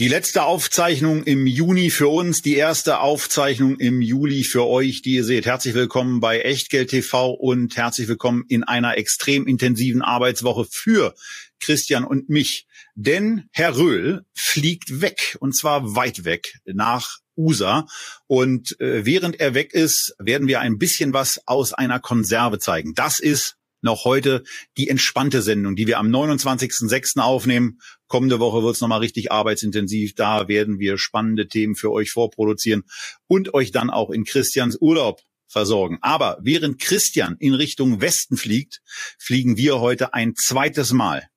Die letzte Aufzeichnung im Juni für uns, die erste Aufzeichnung im Juli für euch, die ihr seht. Herzlich willkommen bei Echtgeld TV und herzlich willkommen in einer extrem intensiven Arbeitswoche für Christian und mich. Denn Herr Röhl fliegt weg und zwar weit weg nach USA. Und äh, während er weg ist, werden wir ein bisschen was aus einer Konserve zeigen. Das ist noch heute die entspannte Sendung, die wir am 29.06. aufnehmen. Kommende Woche wird es nochmal richtig arbeitsintensiv. Da werden wir spannende Themen für euch vorproduzieren und euch dann auch in Christians Urlaub versorgen. Aber während Christian in Richtung Westen fliegt, fliegen wir heute ein zweites Mal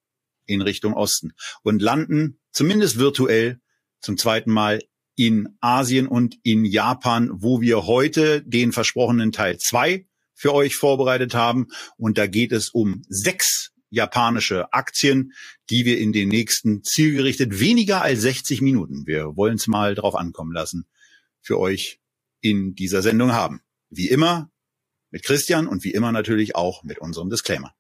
in Richtung Osten und landen zumindest virtuell zum zweiten Mal in Asien und in Japan, wo wir heute den versprochenen Teil zwei für euch vorbereitet haben. Und da geht es um sechs japanische Aktien, die wir in den nächsten zielgerichtet weniger als 60 Minuten, wir wollen es mal drauf ankommen lassen, für euch in dieser Sendung haben. Wie immer mit Christian und wie immer natürlich auch mit unserem Disclaimer.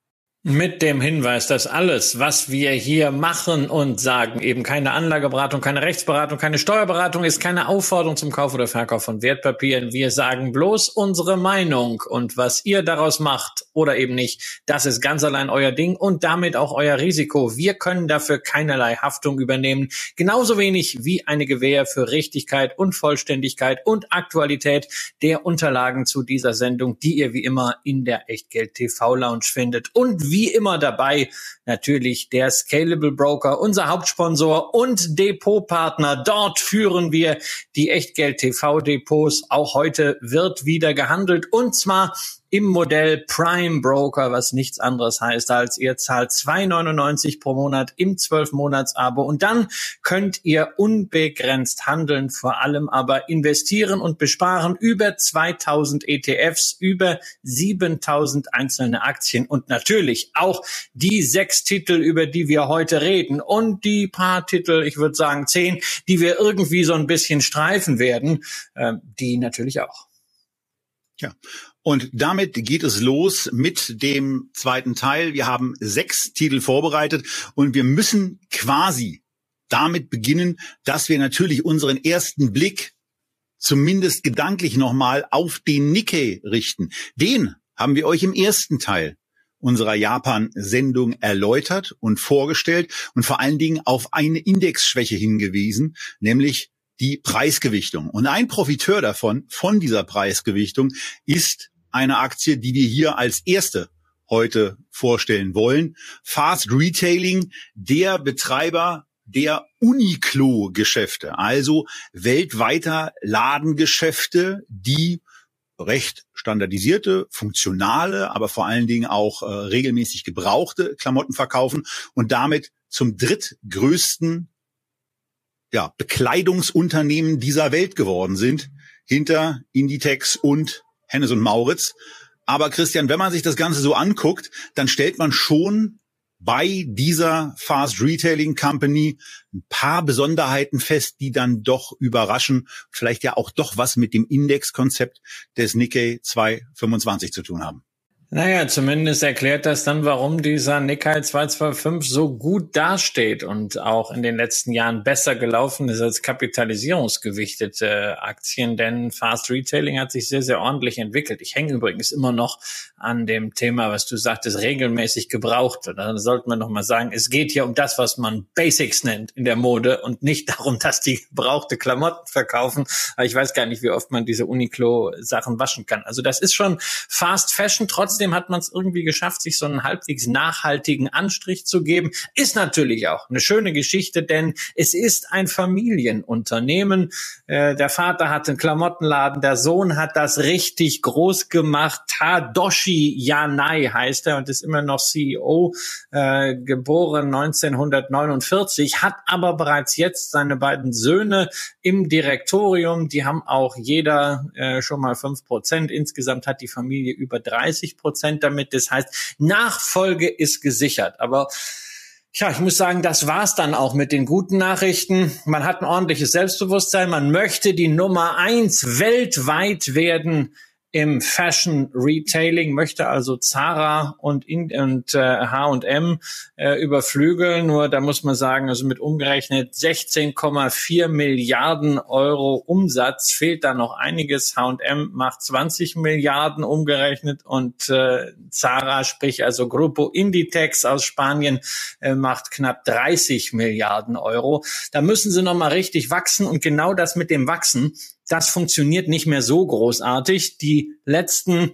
Mit dem Hinweis, dass alles, was wir hier machen und sagen, eben keine Anlageberatung, keine Rechtsberatung, keine Steuerberatung ist, keine Aufforderung zum Kauf oder Verkauf von Wertpapieren. Wir sagen bloß unsere Meinung und was ihr daraus macht oder eben nicht, das ist ganz allein euer Ding und damit auch euer Risiko. Wir können dafür keinerlei Haftung übernehmen, genauso wenig wie eine Gewähr für Richtigkeit und Vollständigkeit und Aktualität der Unterlagen zu dieser Sendung, die ihr wie immer in der Echtgeld TV Lounge findet. Und wie immer dabei natürlich der Scalable Broker, unser Hauptsponsor und Depotpartner. Dort führen wir die Echtgeld TV Depots. Auch heute wird wieder gehandelt und zwar im Modell Prime Broker, was nichts anderes heißt als ihr zahlt 2,99 pro Monat im 12-Monats-Abo und dann könnt ihr unbegrenzt handeln, vor allem aber investieren und besparen über 2000 ETFs, über 7000 einzelne Aktien und natürlich auch die sechs Titel, über die wir heute reden und die paar Titel, ich würde sagen zehn, die wir irgendwie so ein bisschen streifen werden, äh, die natürlich auch. Ja, und damit geht es los mit dem zweiten Teil. Wir haben sechs Titel vorbereitet und wir müssen quasi damit beginnen, dass wir natürlich unseren ersten Blick zumindest gedanklich nochmal auf den Nikkei richten. Den haben wir euch im ersten Teil unserer Japan-Sendung erläutert und vorgestellt und vor allen Dingen auf eine Indexschwäche hingewiesen, nämlich die Preisgewichtung. Und ein Profiteur davon, von dieser Preisgewichtung, ist eine Aktie, die wir hier als erste heute vorstellen wollen. Fast Retailing, der Betreiber der Uniqlo-Geschäfte, also weltweiter Ladengeschäfte, die recht standardisierte, funktionale, aber vor allen Dingen auch äh, regelmäßig gebrauchte Klamotten verkaufen und damit zum drittgrößten ja, Bekleidungsunternehmen dieser Welt geworden sind, hinter Inditex und Hennes und Mauritz. Aber Christian, wenn man sich das Ganze so anguckt, dann stellt man schon bei dieser Fast Retailing Company ein paar Besonderheiten fest, die dann doch überraschen, vielleicht ja auch doch was mit dem Indexkonzept des Nikkei 225 zu tun haben. Naja, zumindest erklärt das dann, warum dieser Nikkei 225 so gut dasteht und auch in den letzten Jahren besser gelaufen ist als kapitalisierungsgewichtete Aktien, denn Fast Retailing hat sich sehr, sehr ordentlich entwickelt. Ich hänge übrigens immer noch an dem Thema, was du sagtest, regelmäßig gebraucht. Dann sollte man noch mal sagen, es geht hier um das, was man Basics nennt in der Mode und nicht darum, dass die gebrauchte Klamotten verkaufen. Aber ich weiß gar nicht, wie oft man diese Uniqlo-Sachen waschen kann. Also das ist schon Fast Fashion trotzdem trotzdem hat man es irgendwie geschafft, sich so einen halbwegs nachhaltigen Anstrich zu geben. Ist natürlich auch eine schöne Geschichte, denn es ist ein Familienunternehmen. Äh, der Vater hat einen Klamottenladen, der Sohn hat das richtig groß gemacht. Tadoshi Yanai heißt er und ist immer noch CEO, äh, geboren 1949, hat aber bereits jetzt seine beiden Söhne im Direktorium. Die haben auch jeder äh, schon mal fünf Prozent. Insgesamt hat die Familie über 30 Prozent Prozent damit. Das heißt, Nachfolge ist gesichert. Aber Tja, ich muss sagen, das war's dann auch mit den guten Nachrichten. Man hat ein ordentliches Selbstbewusstsein. Man möchte die Nummer eins weltweit werden im Fashion Retailing, möchte also Zara und, und äh, H&M äh, überflügeln. Nur da muss man sagen, also mit umgerechnet 16,4 Milliarden Euro Umsatz fehlt da noch einiges. H&M macht 20 Milliarden umgerechnet und äh, Zara, sprich also Grupo Inditex aus Spanien, äh, macht knapp 30 Milliarden Euro. Da müssen sie noch mal richtig wachsen und genau das mit dem Wachsen das funktioniert nicht mehr so großartig. Die letzten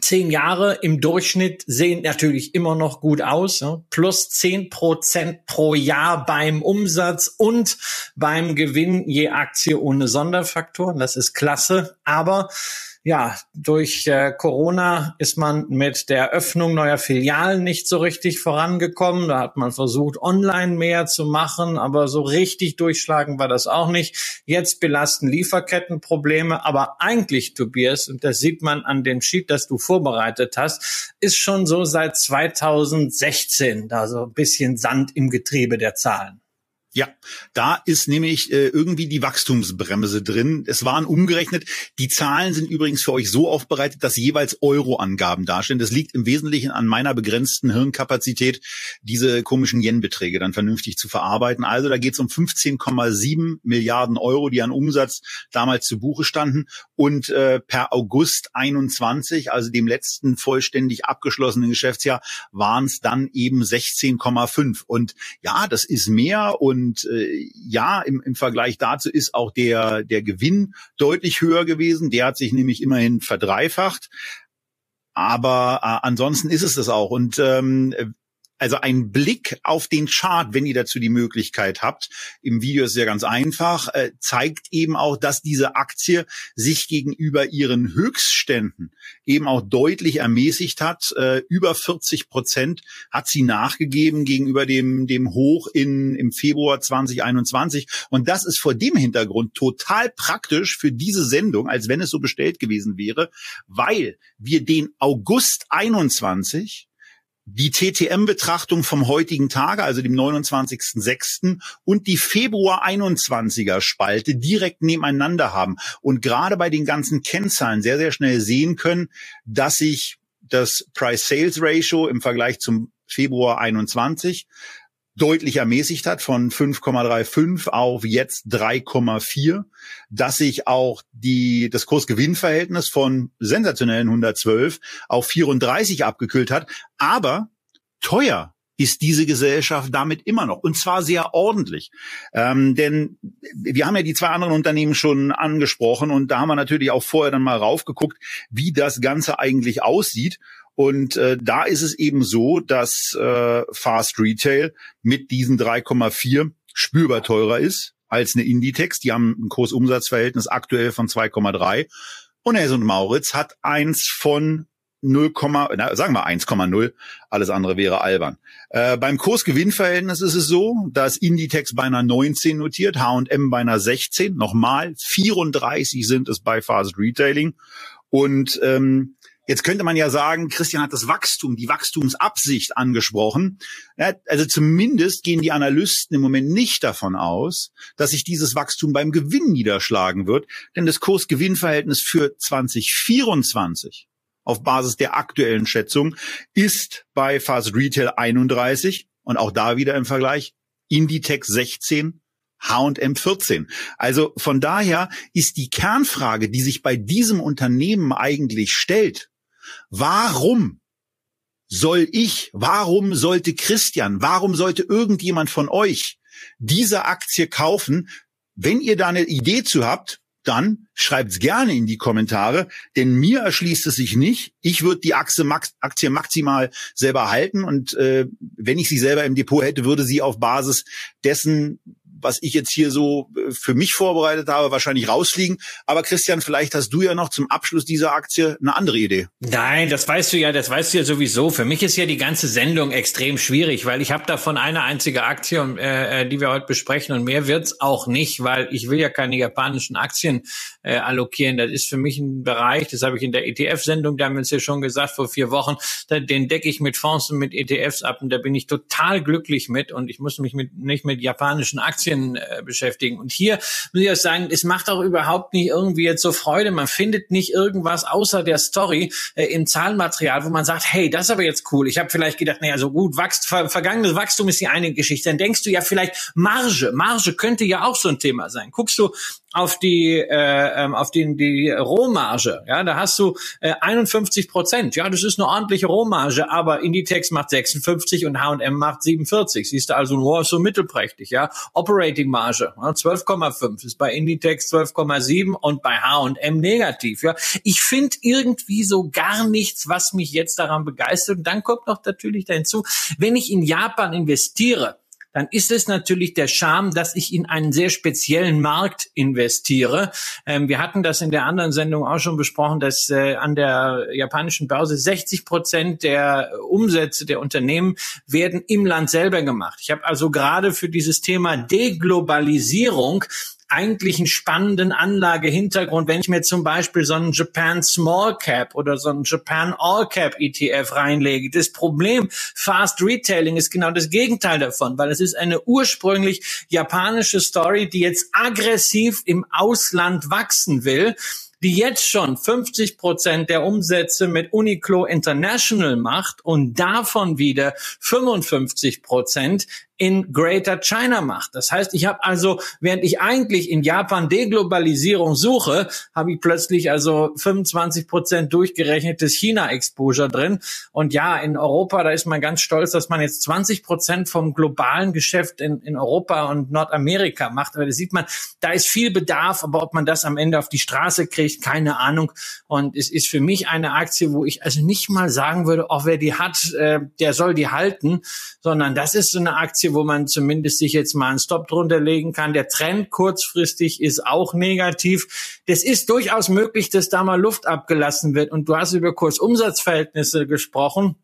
zehn Jahre im Durchschnitt sehen natürlich immer noch gut aus. Ja? Plus zehn Prozent pro Jahr beim Umsatz und beim Gewinn je Aktie ohne Sonderfaktoren. Das ist klasse. Aber ja, durch äh, Corona ist man mit der Öffnung neuer Filialen nicht so richtig vorangekommen. Da hat man versucht, online mehr zu machen, aber so richtig durchschlagen war das auch nicht. Jetzt belasten Lieferkettenprobleme, aber eigentlich, Tobias, und das sieht man an dem Sheet, das du vorbereitet hast, ist schon so seit 2016 da so ein bisschen Sand im Getriebe der Zahlen. Ja, da ist nämlich äh, irgendwie die Wachstumsbremse drin. Es waren umgerechnet. Die Zahlen sind übrigens für euch so aufbereitet, dass jeweils Euro-Angaben darstellen. Das liegt im Wesentlichen an meiner begrenzten Hirnkapazität, diese komischen Yen-Beträge dann vernünftig zu verarbeiten. Also da geht es um 15,7 Milliarden Euro, die an Umsatz damals zu Buche standen. Und äh, per August 21, also dem letzten vollständig abgeschlossenen Geschäftsjahr, waren es dann eben 16,5. Und ja, das ist mehr und und äh, ja, im, im Vergleich dazu ist auch der, der Gewinn deutlich höher gewesen. Der hat sich nämlich immerhin verdreifacht. Aber äh, ansonsten ist es das auch. Und ähm, also ein Blick auf den Chart, wenn ihr dazu die Möglichkeit habt, im Video ist ja ganz einfach, äh, zeigt eben auch, dass diese Aktie sich gegenüber ihren Höchstständen eben auch deutlich ermäßigt hat. Äh, über 40 Prozent hat sie nachgegeben gegenüber dem, dem Hoch in, im Februar 2021. Und das ist vor dem Hintergrund total praktisch für diese Sendung, als wenn es so bestellt gewesen wäre, weil wir den August 21 die TTM-Betrachtung vom heutigen Tage, also dem 29.06. und die Februar 21er Spalte direkt nebeneinander haben und gerade bei den ganzen Kennzahlen sehr, sehr schnell sehen können, dass sich das Price-Sales-Ratio im Vergleich zum Februar 21 deutlich ermäßigt hat von 5,35 auf jetzt 3,4, dass sich auch die, das Kursgewinnverhältnis von sensationellen 112 auf 34 abgekühlt hat. Aber teuer ist diese Gesellschaft damit immer noch und zwar sehr ordentlich. Ähm, denn wir haben ja die zwei anderen Unternehmen schon angesprochen und da haben wir natürlich auch vorher dann mal raufgeguckt, wie das Ganze eigentlich aussieht. Und äh, da ist es eben so, dass äh, Fast Retail mit diesen 3,4 spürbar teurer ist als eine Inditex. Die haben ein Kursumsatzverhältnis aktuell von 2,3. Und Hess und Mauritz hat eins von 0, na, sagen wir 1,0. Alles andere wäre albern. Äh, beim Kursgewinnverhältnis ist es so, dass Inditex bei einer 19 notiert, H&M bei einer 16. Nochmal 34 sind es bei Fast Retailing. Und ähm, Jetzt könnte man ja sagen, Christian hat das Wachstum, die Wachstumsabsicht angesprochen. Also zumindest gehen die Analysten im Moment nicht davon aus, dass sich dieses Wachstum beim Gewinn niederschlagen wird, denn das Kurs-Gewinn-Verhältnis für 2024 auf Basis der aktuellen Schätzung ist bei Fast Retail 31 und auch da wieder im Vergleich Inditex 16 H&M 14. Also von daher ist die Kernfrage, die sich bei diesem Unternehmen eigentlich stellt, Warum soll ich, warum sollte Christian, warum sollte irgendjemand von euch diese Aktie kaufen? Wenn ihr da eine Idee zu habt, dann schreibt's gerne in die Kommentare, denn mir erschließt es sich nicht. Ich würde die Aktie, max, Aktie maximal selber halten und äh, wenn ich sie selber im Depot hätte, würde sie auf Basis dessen was ich jetzt hier so äh, für mich vorbereitet habe, wahrscheinlich rausfliegen. Aber Christian, vielleicht hast du ja noch zum Abschluss dieser Aktie eine andere Idee. Nein, das weißt du ja, das weißt du ja sowieso. Für mich ist ja die ganze Sendung extrem schwierig, weil ich habe davon eine einzige Aktie, äh, äh, die wir heute besprechen und mehr wird's auch nicht, weil ich will ja keine japanischen Aktien äh, allokieren. Das ist für mich ein Bereich, das habe ich in der ETF-Sendung, da haben wir uns ja schon gesagt vor vier Wochen, den decke ich mit Fonds und mit ETFs ab und da bin ich total glücklich mit und ich muss mich mit, nicht mit japanischen Aktien äh, beschäftigen. Und hier muss ich auch sagen, es macht auch überhaupt nicht irgendwie jetzt so Freude. Man findet nicht irgendwas außer der Story äh, im Zahlenmaterial, wo man sagt, hey, das ist aber jetzt cool. Ich habe vielleicht gedacht, naja, so gut, Wachst, ver vergangenes Wachstum ist die eine Geschichte. Dann denkst du ja vielleicht, Marge, Marge könnte ja auch so ein Thema sein. Guckst du auf die äh, ähm, auf den die Rohmarge, ja, da hast du äh, 51 Prozent. Ja, das ist eine ordentliche Rohmarge, aber Inditex macht 56 und H&M macht 47. Siehst du also nur so mittelprächtig, ja. Operating Marge ja, 12,5 ist bei Inditex 12,7 und bei H&M negativ. Ja, ich finde irgendwie so gar nichts, was mich jetzt daran begeistert. Und dann kommt noch natürlich dazu, wenn ich in Japan investiere dann ist es natürlich der Charme, dass ich in einen sehr speziellen Markt investiere. Ähm, wir hatten das in der anderen Sendung auch schon besprochen, dass äh, an der japanischen Börse 60 Prozent der Umsätze der Unternehmen werden im Land selber gemacht. Ich habe also gerade für dieses Thema Deglobalisierung eigentlich einen spannenden Anlagehintergrund, wenn ich mir zum Beispiel so einen Japan Small Cap oder so einen Japan All Cap ETF reinlege. Das Problem Fast Retailing ist genau das Gegenteil davon, weil es ist eine ursprünglich japanische Story, die jetzt aggressiv im Ausland wachsen will die jetzt schon 50 Prozent der Umsätze mit Uniqlo International macht und davon wieder 55 Prozent in Greater China macht. Das heißt, ich habe also, während ich eigentlich in Japan Deglobalisierung suche, habe ich plötzlich also 25 Prozent durchgerechnetes China-Exposure drin. Und ja, in Europa, da ist man ganz stolz, dass man jetzt 20 Prozent vom globalen Geschäft in, in Europa und Nordamerika macht. Aber da sieht man, da ist viel Bedarf, aber ob man das am Ende auf die Straße kriegt, keine Ahnung. Und es ist für mich eine Aktie, wo ich also nicht mal sagen würde, auch wer die hat, äh, der soll die halten, sondern das ist so eine Aktie, Aktie, wo man zumindest sich jetzt mal einen Stop drunter legen kann. Der Trend kurzfristig ist auch negativ. Das ist durchaus möglich, dass da mal Luft abgelassen wird. Und du hast über Kursumsatzverhältnisse gesprochen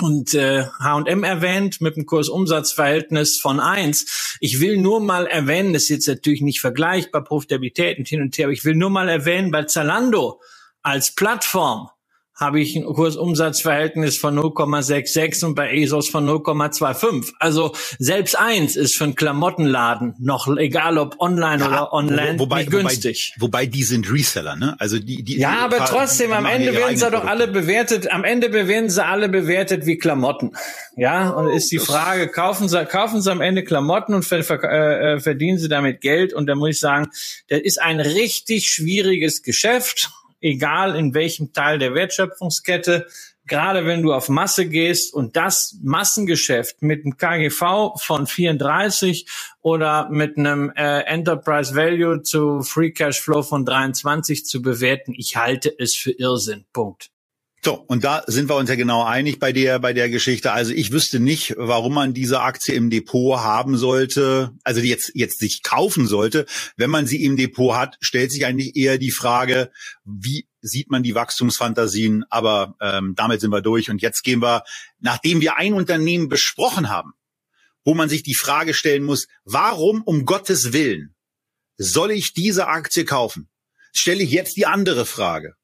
und äh, H&M erwähnt mit einem Kursumsatzverhältnis von eins. Ich will nur mal erwähnen, das ist jetzt natürlich nicht vergleichbar, Profitabilität und hin und her, aber ich will nur mal erwähnen, bei Zalando als Plattform habe ich ein Kursumsatzverhältnis von 0,66 und bei ESOS von 0,25. Also selbst eins ist für einen Klamottenladen noch egal ob online ja, oder online wobei, nicht günstig. Wobei, wobei, die sind Reseller, ne? Also die, die Ja, aber die, trotzdem am Ende werden sie doch alle bewertet. Am Ende werden sie alle bewertet wie Klamotten. Ja, und ist die Frage, kaufen sie kaufen sie am Ende Klamotten und ver, ver, äh, verdienen sie damit Geld und da muss ich sagen, das ist ein richtig schwieriges Geschäft egal in welchem Teil der Wertschöpfungskette, gerade wenn du auf Masse gehst und das Massengeschäft mit einem KGV von 34 oder mit einem äh, Enterprise Value zu Free Cash Flow von 23 zu bewerten, ich halte es für Irrsinn. Punkt. So, und da sind wir uns ja genau einig bei der, bei der Geschichte. Also ich wüsste nicht, warum man diese Aktie im Depot haben sollte, also jetzt, jetzt sich kaufen sollte. Wenn man sie im Depot hat, stellt sich eigentlich eher die Frage, wie sieht man die Wachstumsfantasien? Aber ähm, damit sind wir durch. Und jetzt gehen wir, nachdem wir ein Unternehmen besprochen haben, wo man sich die Frage stellen muss, warum um Gottes Willen soll ich diese Aktie kaufen? Stelle ich jetzt die andere Frage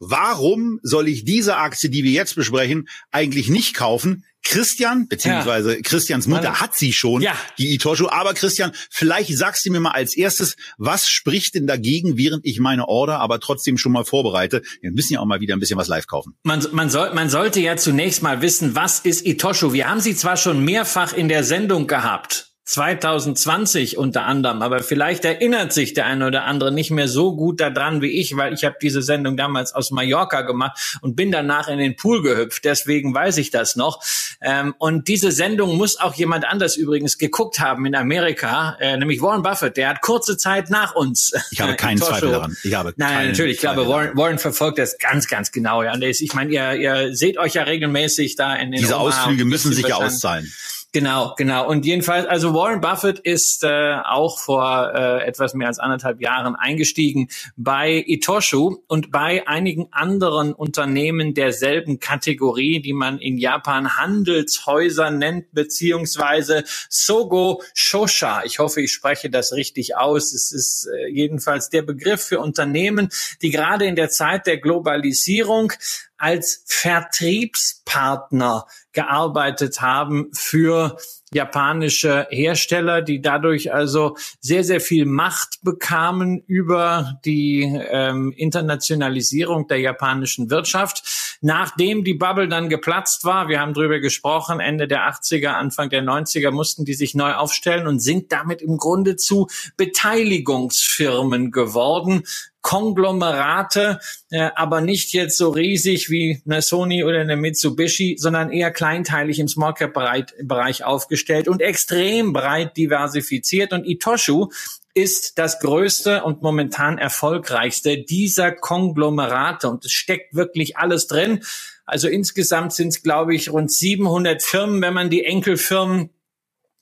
warum soll ich diese Aktie, die wir jetzt besprechen, eigentlich nicht kaufen? Christian, beziehungsweise ja. Christians Mutter hat sie schon, ja. die Itosho. Aber Christian, vielleicht sagst du mir mal als erstes, was spricht denn dagegen, während ich meine Order aber trotzdem schon mal vorbereite? Wir müssen ja auch mal wieder ein bisschen was live kaufen. Man, man, soll, man sollte ja zunächst mal wissen, was ist Itosho? Wir haben sie zwar schon mehrfach in der Sendung gehabt. 2020 unter anderem, aber vielleicht erinnert sich der eine oder andere nicht mehr so gut daran wie ich, weil ich habe diese Sendung damals aus Mallorca gemacht und bin danach in den Pool gehüpft, deswegen weiß ich das noch. Ähm, und diese Sendung muss auch jemand anders übrigens geguckt haben in Amerika, äh, nämlich Warren Buffett, der hat kurze Zeit nach uns. Ich habe keinen Zweifel daran. Ich habe Nein, natürlich, ich glaube, Warren, Warren, verfolgt das ganz, ganz genau. Ja. Und ich meine, ihr, ihr seht euch ja regelmäßig da in den Diese Ausflüge müssen sich ja auszahlen. Genau, genau. Und jedenfalls, also Warren Buffett ist äh, auch vor äh, etwas mehr als anderthalb Jahren eingestiegen bei Itoshu und bei einigen anderen Unternehmen derselben Kategorie, die man in Japan Handelshäuser nennt, beziehungsweise Sogo Shosha. Ich hoffe, ich spreche das richtig aus. Es ist äh, jedenfalls der Begriff für Unternehmen, die gerade in der Zeit der Globalisierung als Vertriebspartner gearbeitet haben für japanische Hersteller, die dadurch also sehr, sehr viel Macht bekamen über die ähm, Internationalisierung der japanischen Wirtschaft. Nachdem die Bubble dann geplatzt war, wir haben drüber gesprochen, Ende der 80er, Anfang der 90er mussten die sich neu aufstellen und sind damit im Grunde zu Beteiligungsfirmen geworden, Konglomerate, äh, aber nicht jetzt so riesig wie eine Sony oder eine Mitsubishi, sondern eher kleinteilig im Small Cap Bereich aufgestellt und extrem breit diversifiziert. Und Itoshu ist das größte und momentan erfolgreichste dieser Konglomerate und es steckt wirklich alles drin. Also insgesamt sind es, glaube ich, rund 700 Firmen, wenn man die Enkelfirmen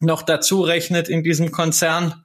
noch dazu rechnet in diesem Konzern.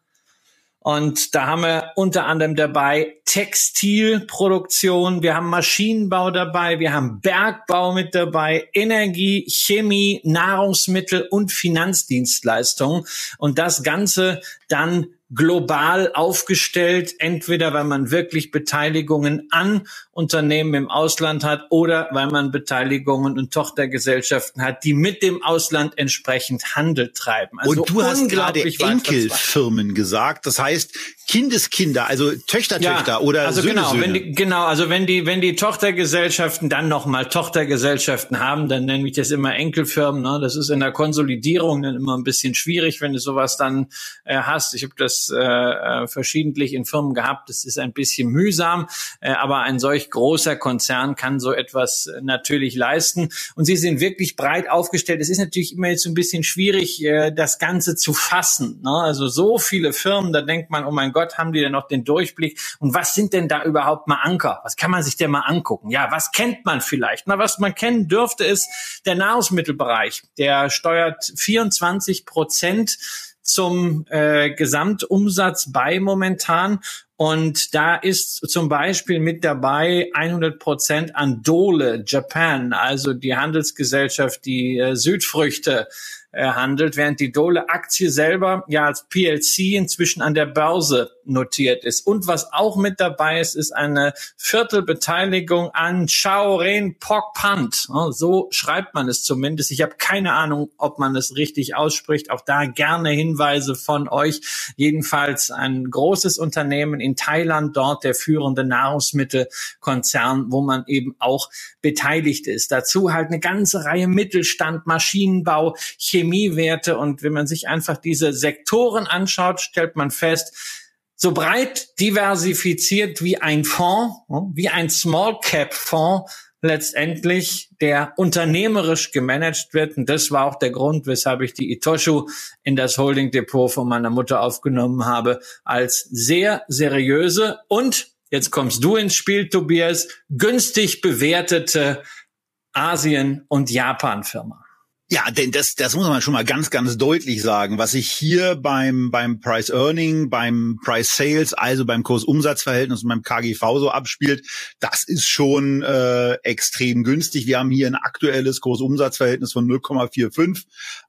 Und da haben wir unter anderem dabei Textilproduktion, wir haben Maschinenbau dabei, wir haben Bergbau mit dabei, Energie, Chemie, Nahrungsmittel und Finanzdienstleistungen. Und das Ganze dann global aufgestellt, entweder weil man wirklich Beteiligungen an Unternehmen im Ausland hat oder weil man Beteiligungen und Tochtergesellschaften hat, die mit dem Ausland entsprechend Handel treiben. Also und du hast gerade Enkelfirmen gesagt, das heißt Kindeskinder, also Töchter, Töchter ja, oder also Söhne, genau, Söhne. wenn die, genau, also wenn die wenn die Tochtergesellschaften dann noch mal Tochtergesellschaften haben, dann nenne ich das immer Enkelfirmen. Ne? Das ist in der Konsolidierung dann immer ein bisschen schwierig, wenn du sowas dann äh, hast. Ich habe das äh, äh, verschiedentlich in Firmen gehabt. Das ist ein bisschen mühsam, äh, aber ein solch großer Konzern kann so etwas äh, natürlich leisten. Und sie sind wirklich breit aufgestellt. Es ist natürlich immer jetzt ein bisschen schwierig, äh, das Ganze zu fassen. Ne? Also so viele Firmen, da denkt man, oh mein Gott, haben die denn noch den Durchblick? Und was sind denn da überhaupt mal Anker? Was kann man sich denn mal angucken? Ja, was kennt man vielleicht? Na, was man kennen dürfte, ist der Nahrungsmittelbereich. Der steuert 24 Prozent zum äh, Gesamtumsatz bei momentan. Und da ist zum Beispiel mit dabei 100 Prozent an Dole Japan, also die Handelsgesellschaft, die äh, Südfrüchte äh, handelt, während die Dole-Aktie selber ja als PLC inzwischen an der Börse notiert ist. Und was auch mit dabei ist, ist eine Viertelbeteiligung an Shaoren Pok Pant. So schreibt man es zumindest. Ich habe keine Ahnung, ob man es richtig ausspricht. Auch da gerne Hinweise von euch. Jedenfalls ein großes Unternehmen in Thailand, dort der führende Nahrungsmittelkonzern, wo man eben auch beteiligt ist. Dazu halt eine ganze Reihe Mittelstand, Maschinenbau, Chemiewerte. Und wenn man sich einfach diese Sektoren anschaut, stellt man fest, so breit diversifiziert wie ein Fonds, wie ein Small Cap Fonds letztendlich, der unternehmerisch gemanagt wird. Und das war auch der Grund, weshalb ich die Itoshu in das Holding Depot von meiner Mutter aufgenommen habe, als sehr seriöse und, jetzt kommst du ins Spiel, Tobias, günstig bewertete Asien- und Japan-Firma. Ja, denn das, das muss man schon mal ganz, ganz deutlich sagen. Was sich hier beim, beim Price Earning, beim Price Sales, also beim Kursumsatzverhältnis und beim KGV so abspielt, das ist schon äh, extrem günstig. Wir haben hier ein aktuelles Kursumsatzverhältnis von 0,45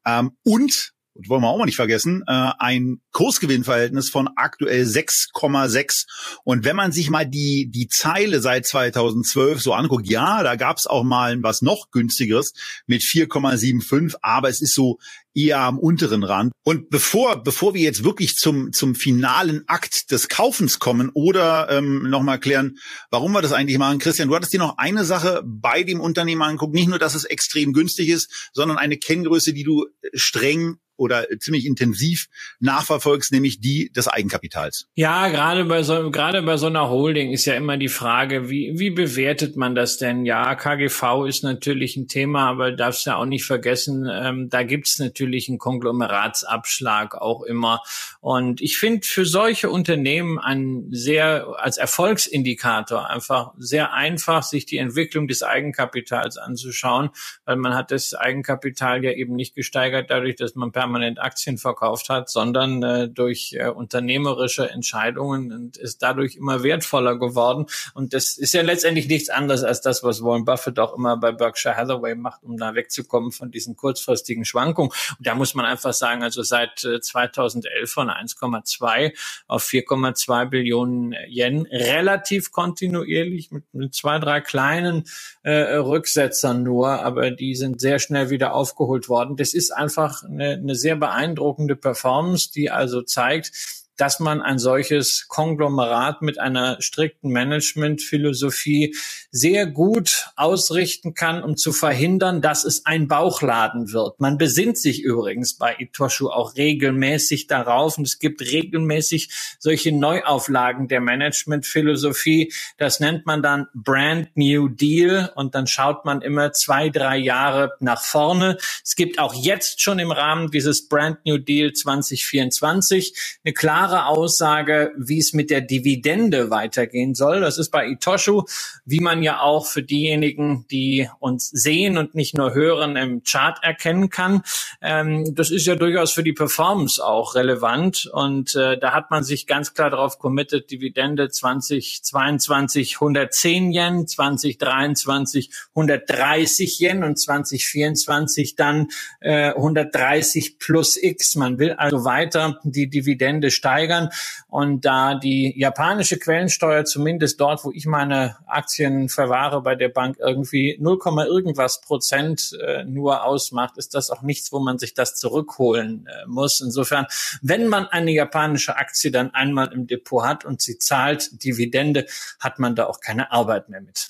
ähm, und und wollen wir auch mal nicht vergessen, äh, ein Kursgewinnverhältnis von aktuell 6,6. Und wenn man sich mal die, die Zeile seit 2012 so anguckt, ja, da gab es auch mal was noch günstigeres mit 4,75, aber es ist so eher am unteren Rand. Und bevor, bevor wir jetzt wirklich zum, zum finalen Akt des Kaufens kommen oder ähm, nochmal klären, warum wir das eigentlich machen, Christian, du hattest dir noch eine Sache bei dem Unternehmen angeguckt, nicht nur, dass es extrem günstig ist, sondern eine Kenngröße, die du streng oder ziemlich intensiv nachverfolgst, nämlich die des Eigenkapitals. Ja, gerade bei so, gerade bei so einer Holding ist ja immer die Frage, wie, wie bewertet man das denn? Ja, KGV ist natürlich ein Thema, aber darfst ja auch nicht vergessen, ähm, da gibt's natürlich einen Konglomeratsabschlag auch immer. Und ich finde für solche Unternehmen ein sehr, als Erfolgsindikator einfach sehr einfach, sich die Entwicklung des Eigenkapitals anzuschauen, weil man hat das Eigenkapital ja eben nicht gesteigert dadurch, dass man permanent Aktien verkauft hat, sondern äh, durch äh, unternehmerische Entscheidungen und ist dadurch immer wertvoller geworden. Und das ist ja letztendlich nichts anderes als das, was Warren Buffett auch immer bei Berkshire Hathaway macht, um da wegzukommen von diesen kurzfristigen Schwankungen. Und da muss man einfach sagen, also seit äh, 2011 von 1,2 auf 4,2 Billionen Yen relativ kontinuierlich mit, mit zwei, drei kleinen äh, Rücksetzern nur, aber die sind sehr schnell wieder aufgeholt worden. Das ist einfach eine, eine sehr beeindruckende Performance, die also zeigt, dass man ein solches Konglomerat mit einer strikten Managementphilosophie sehr gut ausrichten kann, um zu verhindern, dass es ein Bauchladen wird. Man besinnt sich übrigens bei Itoshu auch regelmäßig darauf und es gibt regelmäßig solche Neuauflagen der Managementphilosophie. Das nennt man dann Brand New Deal und dann schaut man immer zwei, drei Jahre nach vorne. Es gibt auch jetzt schon im Rahmen dieses Brand New Deal 2024 eine klare klare Aussage, wie es mit der Dividende weitergehen soll. Das ist bei Itoshu, wie man ja auch für diejenigen, die uns sehen und nicht nur hören, im Chart erkennen kann. Ähm, das ist ja durchaus für die Performance auch relevant. Und äh, da hat man sich ganz klar darauf committed, Dividende 2022 110 Yen, 2023 130 Yen und 2024 dann äh, 130 plus X. Man will also weiter die Dividende steigern steigern. Und da die japanische Quellensteuer zumindest dort, wo ich meine Aktien verwahre bei der Bank irgendwie 0, irgendwas Prozent äh, nur ausmacht, ist das auch nichts, wo man sich das zurückholen äh, muss. Insofern, wenn man eine japanische Aktie dann einmal im Depot hat und sie zahlt Dividende, hat man da auch keine Arbeit mehr mit.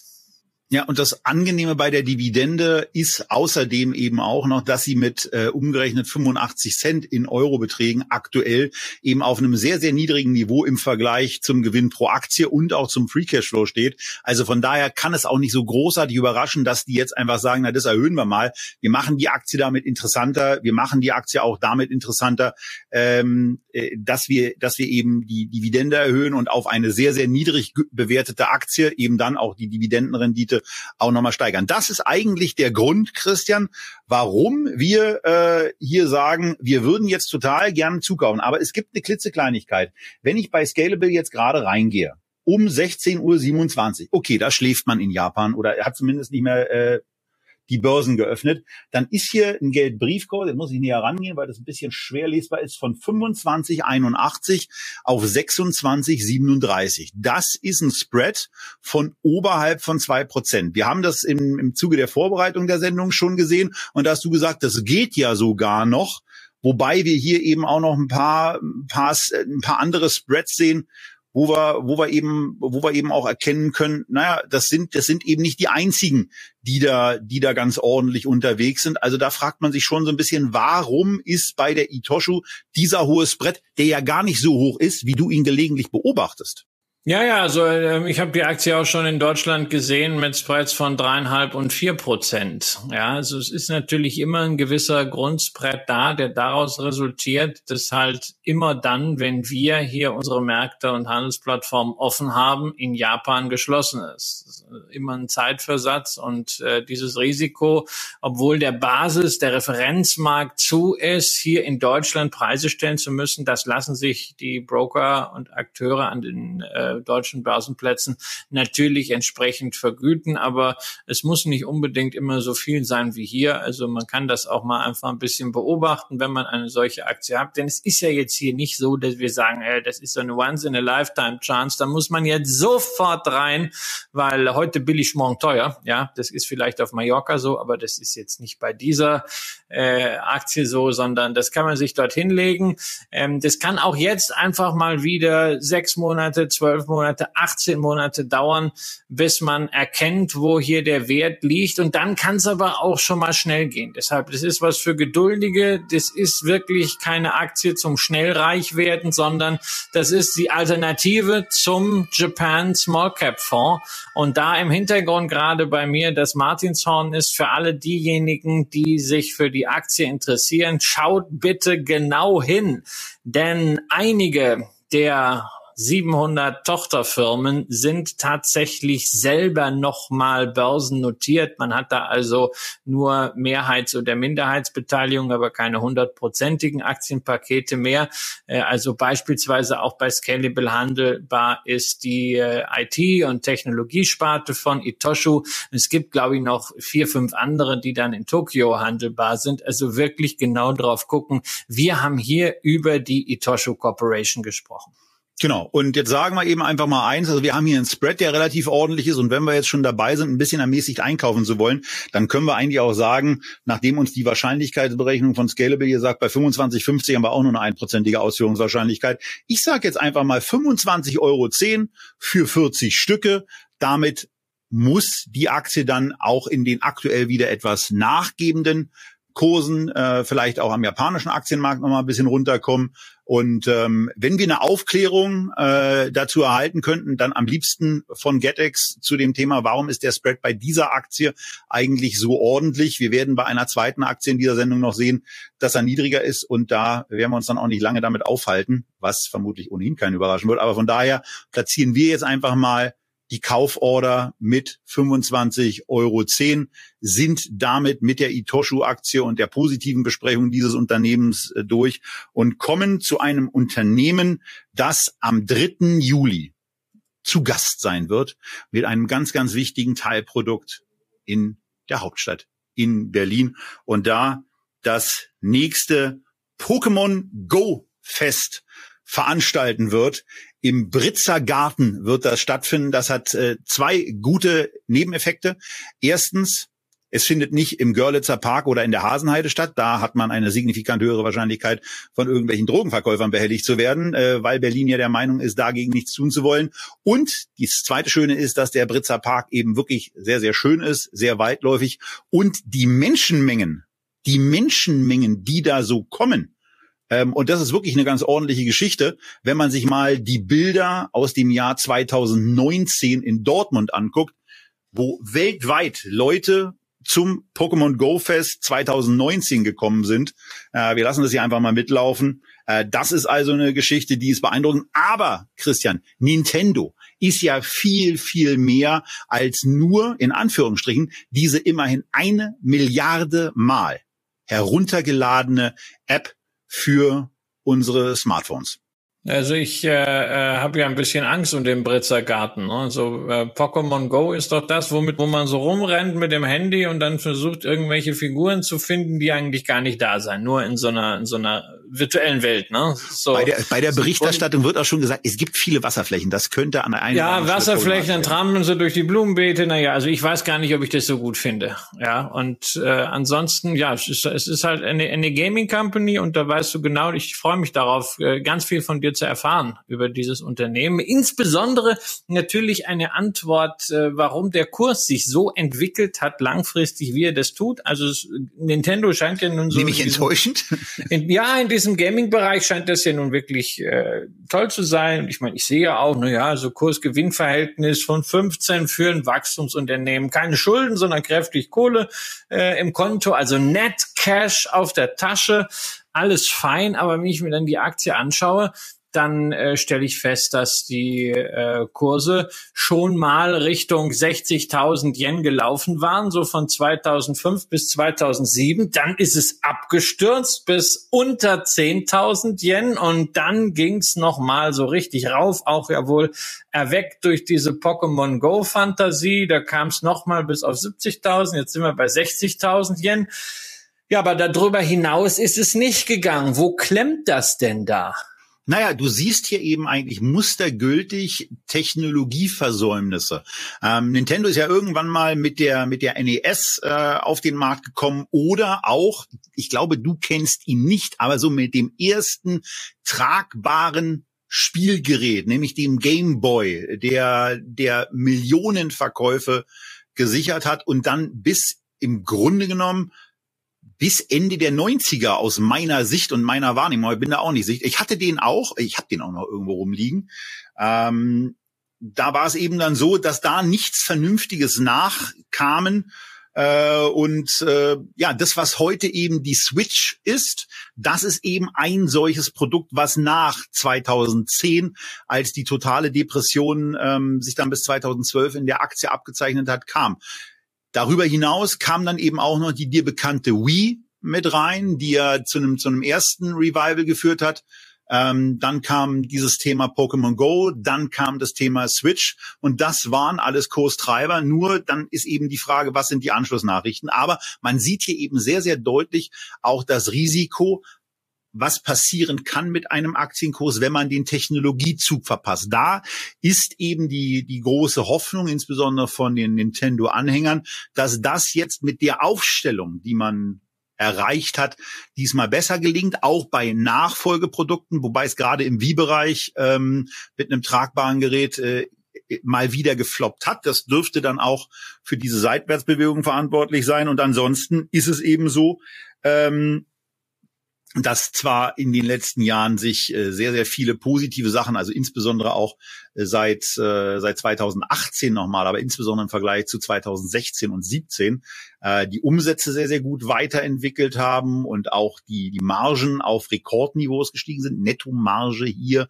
Ja, und das Angenehme bei der Dividende ist außerdem eben auch noch, dass sie mit äh, umgerechnet 85 Cent in Eurobeträgen aktuell eben auf einem sehr, sehr niedrigen Niveau im Vergleich zum Gewinn pro Aktie und auch zum Free Cashflow steht. Also von daher kann es auch nicht so großartig überraschen, dass die jetzt einfach sagen, na, das erhöhen wir mal. Wir machen die Aktie damit interessanter. Wir machen die Aktie auch damit interessanter, ähm, äh, dass wir, dass wir eben die Dividende erhöhen und auf eine sehr, sehr niedrig bewertete Aktie eben dann auch die Dividendenrendite auch nochmal steigern. Das ist eigentlich der Grund, Christian, warum wir äh, hier sagen, wir würden jetzt total gern zukaufen. Aber es gibt eine klitzekleinigkeit. Wenn ich bei Scalable jetzt gerade reingehe, um 16.27 Uhr, okay, da schläft man in Japan oder hat zumindest nicht mehr äh, die Börsen geöffnet. Dann ist hier ein Geldbriefcode, den muss ich näher rangehen, weil das ein bisschen schwer lesbar ist, von 25,81 auf 26,37. Das ist ein Spread von oberhalb von zwei Prozent. Wir haben das im, im Zuge der Vorbereitung der Sendung schon gesehen und da hast du gesagt, das geht ja sogar noch. Wobei wir hier eben auch noch ein paar, ein paar, ein paar andere Spreads sehen, wo wir, wo wir eben, wo wir eben auch erkennen können, naja, das sind, das sind eben nicht die einzigen, die da, die da ganz ordentlich unterwegs sind. Also da fragt man sich schon so ein bisschen, warum ist bei der Itoshu dieser hohe Spread, der ja gar nicht so hoch ist, wie du ihn gelegentlich beobachtest? Ja, ja, also äh, ich habe die Aktie auch schon in Deutschland gesehen mit Spreads von dreieinhalb und vier Prozent. Ja, also es ist natürlich immer ein gewisser Grundspread da, der daraus resultiert, dass halt immer dann, wenn wir hier unsere Märkte und Handelsplattformen offen haben, in Japan geschlossen ist. Immer ein Zeitversatz und äh, dieses Risiko, obwohl der Basis, der Referenzmarkt zu ist, hier in Deutschland Preise stellen zu müssen, das lassen sich die Broker und Akteure an den äh, deutschen Börsenplätzen natürlich entsprechend vergüten. Aber es muss nicht unbedingt immer so viel sein wie hier. Also man kann das auch mal einfach ein bisschen beobachten, wenn man eine solche Aktie hat. Denn es ist ja jetzt hier nicht so, dass wir sagen, ey, das ist so eine Once-in-a-Lifetime-Chance. Da muss man jetzt sofort rein, weil heute billig, morgen teuer. Ja, das ist vielleicht auf Mallorca so, aber das ist jetzt nicht bei dieser äh, Aktie so, sondern das kann man sich dort hinlegen. Ähm, das kann auch jetzt einfach mal wieder sechs Monate, zwölf zwölf Monate, 18 Monate dauern, bis man erkennt, wo hier der Wert liegt. Und dann kann es aber auch schon mal schnell gehen. Deshalb, das ist was für Geduldige. Das ist wirklich keine Aktie zum schnellreich werden, sondern das ist die Alternative zum Japan Small Cap Fonds. Und da im Hintergrund gerade bei mir das Martinshorn ist für alle diejenigen, die sich für die Aktie interessieren, schaut bitte genau hin, denn einige der 700 Tochterfirmen sind tatsächlich selber nochmal börsennotiert. Man hat da also nur Mehrheits- oder Minderheitsbeteiligung, aber keine hundertprozentigen Aktienpakete mehr. Äh, also beispielsweise auch bei Scalable handelbar ist die äh, IT- und Technologiesparte von Itoshu. Es gibt, glaube ich, noch vier, fünf andere, die dann in Tokio handelbar sind. Also wirklich genau drauf gucken. Wir haben hier über die Itoshu Corporation gesprochen. Genau. Und jetzt sagen wir eben einfach mal eins. Also wir haben hier einen Spread, der relativ ordentlich ist. Und wenn wir jetzt schon dabei sind, ein bisschen ermäßigt einkaufen zu wollen, dann können wir eigentlich auch sagen, nachdem uns die Wahrscheinlichkeitsberechnung von Scalable hier sagt, bei 25, 50 haben wir auch nur eine einprozentige Ausführungswahrscheinlichkeit. Ich sage jetzt einfach mal 25,10 Euro für 40 Stücke. Damit muss die Aktie dann auch in den aktuell wieder etwas nachgebenden Kursen, äh, vielleicht auch am japanischen Aktienmarkt noch mal ein bisschen runterkommen. Und ähm, wenn wir eine Aufklärung äh, dazu erhalten könnten, dann am liebsten von GetEx zu dem Thema, warum ist der Spread bei dieser Aktie eigentlich so ordentlich? Wir werden bei einer zweiten Aktie in dieser Sendung noch sehen, dass er niedriger ist und da werden wir uns dann auch nicht lange damit aufhalten, was vermutlich ohnehin keinen überraschen wird. Aber von daher platzieren wir jetzt einfach mal die Kauforder mit 25,10 Euro sind damit mit der Itoshu-Aktie und der positiven Besprechung dieses Unternehmens äh, durch und kommen zu einem Unternehmen, das am 3. Juli zu Gast sein wird mit einem ganz, ganz wichtigen Teilprodukt in der Hauptstadt in Berlin und da das nächste Pokémon Go Fest veranstalten wird. Im Britzer Garten wird das stattfinden. Das hat äh, zwei gute Nebeneffekte. Erstens, es findet nicht im Görlitzer Park oder in der Hasenheide statt. Da hat man eine signifikant höhere Wahrscheinlichkeit, von irgendwelchen Drogenverkäufern behelligt zu werden, äh, weil Berlin ja der Meinung ist, dagegen nichts tun zu wollen. Und das zweite Schöne ist, dass der Britzer Park eben wirklich sehr, sehr schön ist, sehr weitläufig. Und die Menschenmengen, die Menschenmengen, die da so kommen, ähm, und das ist wirklich eine ganz ordentliche Geschichte, wenn man sich mal die Bilder aus dem Jahr 2019 in Dortmund anguckt, wo weltweit Leute zum Pokémon Go Fest 2019 gekommen sind. Äh, wir lassen das hier einfach mal mitlaufen. Äh, das ist also eine Geschichte, die ist beeindruckend. Aber, Christian, Nintendo ist ja viel, viel mehr als nur, in Anführungsstrichen, diese immerhin eine Milliarde Mal heruntergeladene App für unsere Smartphones. Also ich äh, äh, habe ja ein bisschen Angst um den Britzer Garten. Ne? Also äh, Pokémon Go ist doch das, womit wo man so rumrennt mit dem Handy und dann versucht irgendwelche Figuren zu finden, die eigentlich gar nicht da sein, nur in so einer in so einer virtuellen Welt. Ne? So, bei der, bei der Berichterstattung wird auch schon gesagt, es gibt viele Wasserflächen. Das könnte an einer ja Wasserflächen, dann trampeln sie durch die Blumenbeete. Naja, also ich weiß gar nicht, ob ich das so gut finde. Ja und äh, ansonsten ja, es ist, es ist halt eine, eine Gaming Company und da weißt du genau. Ich freue mich darauf, äh, ganz viel von dir zu erfahren über dieses Unternehmen. Insbesondere natürlich eine Antwort, äh, warum der Kurs sich so entwickelt hat, langfristig, wie er das tut. Also es, Nintendo scheint ja nun so. Nämlich enttäuschend? In, ja, in diesem Gaming-Bereich scheint das ja nun wirklich äh, toll zu sein. Und ich meine, ich sehe ja auch, na ja, so Kurs-Gewinn-Verhältnis von 15 für ein Wachstumsunternehmen. Keine Schulden, sondern kräftig Kohle äh, im Konto, also Net Cash auf der Tasche alles fein, aber wenn ich mir dann die Aktie anschaue, dann äh, stelle ich fest, dass die äh, Kurse schon mal Richtung 60.000 Yen gelaufen waren, so von 2005 bis 2007. Dann ist es abgestürzt bis unter 10.000 Yen und dann ging's noch mal so richtig rauf, auch ja wohl erweckt durch diese Pokémon Go Fantasie. Da kam es noch mal bis auf 70.000. Jetzt sind wir bei 60.000 Yen. Ja, aber darüber hinaus ist es nicht gegangen. Wo klemmt das denn da? Naja, du siehst hier eben eigentlich mustergültig Technologieversäumnisse. Ähm, Nintendo ist ja irgendwann mal mit der mit der NES äh, auf den Markt gekommen oder auch, ich glaube, du kennst ihn nicht, aber so mit dem ersten tragbaren Spielgerät, nämlich dem Game Boy, der, der Millionenverkäufe gesichert hat und dann bis im Grunde genommen bis Ende der 90er aus meiner Sicht und meiner Wahrnehmung, ich bin da auch nicht sicher. Ich hatte den auch, ich habe den auch noch irgendwo rumliegen. Ähm, da war es eben dann so, dass da nichts Vernünftiges nachkamen. Äh, und äh, ja, das, was heute eben die Switch ist, das ist eben ein solches Produkt, was nach 2010, als die totale Depression ähm, sich dann bis 2012 in der Aktie abgezeichnet hat, kam. Darüber hinaus kam dann eben auch noch die dir bekannte Wii mit rein, die ja zu einem, zu einem ersten Revival geführt hat. Ähm, dann kam dieses Thema Pokémon Go, dann kam das Thema Switch und das waren alles Kurstreiber. Nur dann ist eben die Frage, was sind die Anschlussnachrichten? Aber man sieht hier eben sehr, sehr deutlich auch das Risiko, was passieren kann mit einem Aktienkurs, wenn man den Technologiezug verpasst. Da ist eben die, die große Hoffnung, insbesondere von den Nintendo-Anhängern, dass das jetzt mit der Aufstellung, die man erreicht hat, diesmal besser gelingt, auch bei Nachfolgeprodukten, wobei es gerade im Wii-Bereich ähm, mit einem tragbaren Gerät äh, mal wieder gefloppt hat. Das dürfte dann auch für diese Seitwärtsbewegung verantwortlich sein. Und ansonsten ist es eben so, ähm, dass zwar in den letzten Jahren sich äh, sehr, sehr viele positive Sachen, also insbesondere auch äh, seit, äh, seit 2018 nochmal, aber insbesondere im Vergleich zu 2016 und 17, äh, die Umsätze sehr, sehr gut weiterentwickelt haben und auch die, die Margen auf Rekordniveaus gestiegen sind. Nettomarge hier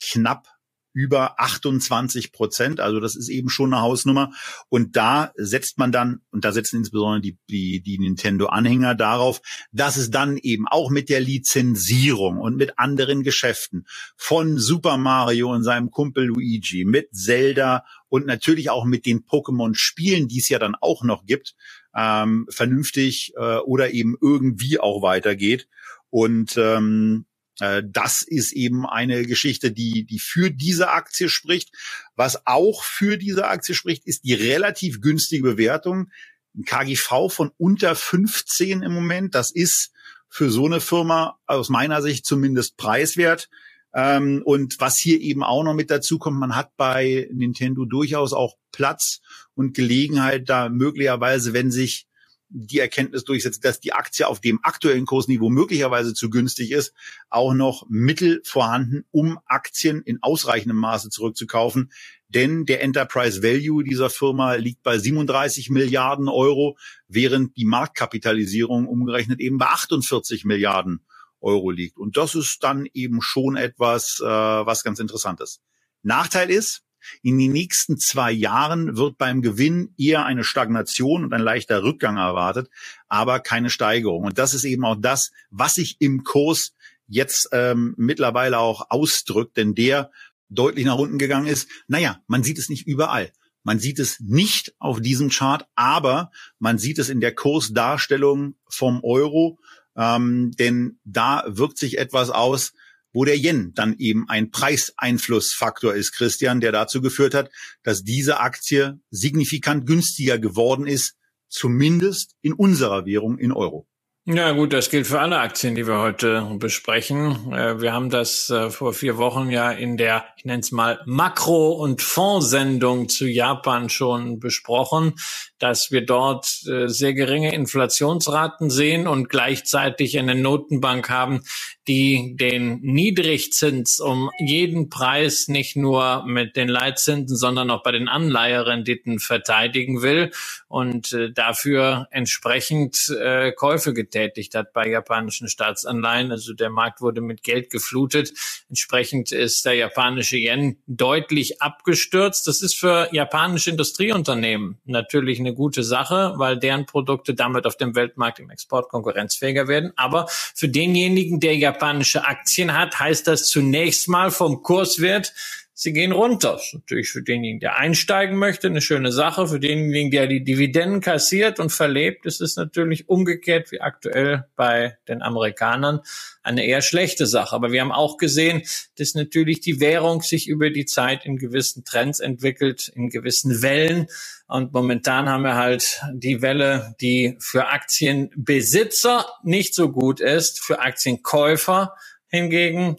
knapp über 28 Prozent. Also das ist eben schon eine Hausnummer. Und da setzt man dann, und da setzen insbesondere die, die, die Nintendo-Anhänger darauf, dass es dann eben auch mit der Lizenzierung und mit anderen Geschäften von Super Mario und seinem Kumpel Luigi, mit Zelda und natürlich auch mit den Pokémon-Spielen, die es ja dann auch noch gibt, ähm, vernünftig äh, oder eben irgendwie auch weitergeht. Und ähm, äh, das ist eben eine Geschichte, die, die für diese Aktie spricht. Was auch für diese Aktie spricht, ist die relativ günstige Bewertung. Ein KGV von unter 15 im Moment. Das ist für so eine Firma aus meiner Sicht zumindest preiswert. Ähm, und was hier eben auch noch mit dazu kommt, man hat bei Nintendo durchaus auch Platz und Gelegenheit, da möglicherweise, wenn sich die Erkenntnis durchsetzt, dass die Aktie auf dem aktuellen Kursniveau möglicherweise zu günstig ist, auch noch Mittel vorhanden, um Aktien in ausreichendem Maße zurückzukaufen. Denn der Enterprise Value dieser Firma liegt bei 37 Milliarden Euro, während die Marktkapitalisierung umgerechnet eben bei 48 Milliarden Euro liegt. Und das ist dann eben schon etwas, äh, was ganz interessant ist. Nachteil ist, in den nächsten zwei Jahren wird beim Gewinn eher eine Stagnation und ein leichter Rückgang erwartet, aber keine Steigerung. Und das ist eben auch das, was sich im Kurs jetzt ähm, mittlerweile auch ausdrückt, denn der deutlich nach unten gegangen ist. Naja, man sieht es nicht überall. Man sieht es nicht auf diesem Chart, aber man sieht es in der Kursdarstellung vom Euro, ähm, denn da wirkt sich etwas aus, wo der Yen dann eben ein Preiseinflussfaktor ist, Christian, der dazu geführt hat, dass diese Aktie signifikant günstiger geworden ist, zumindest in unserer Währung in Euro. Ja gut, das gilt für alle Aktien, die wir heute besprechen. Äh, wir haben das äh, vor vier Wochen ja in der, ich nenne es mal, Makro- und Fondssendung zu Japan schon besprochen, dass wir dort äh, sehr geringe Inflationsraten sehen und gleichzeitig eine Notenbank haben, die den Niedrigzins um jeden Preis nicht nur mit den Leitzinsen, sondern auch bei den Anleiherenditen verteidigen will und dafür entsprechend Käufe getätigt getätigt hat bei japanischen Staatsanleihen. Also der Markt wurde mit Geld geflutet. Entsprechend ist der japanische Yen deutlich abgestürzt. Das ist für japanische Industrieunternehmen natürlich eine gute Sache, weil deren Produkte damit auf dem Weltmarkt im Export konkurrenzfähiger werden. Aber für denjenigen, der japanische Aktien hat, heißt das zunächst mal vom Kurswert sie gehen runter. Das ist natürlich für denjenigen, der einsteigen möchte, eine schöne Sache. Für denjenigen, der die Dividenden kassiert und verlebt, ist es natürlich umgekehrt wie aktuell bei den Amerikanern eine eher schlechte Sache. Aber wir haben auch gesehen, dass natürlich die Währung sich über die Zeit in gewissen Trends entwickelt, in gewissen Wellen. Und momentan haben wir halt die Welle, die für Aktienbesitzer nicht so gut ist, für Aktienkäufer hingegen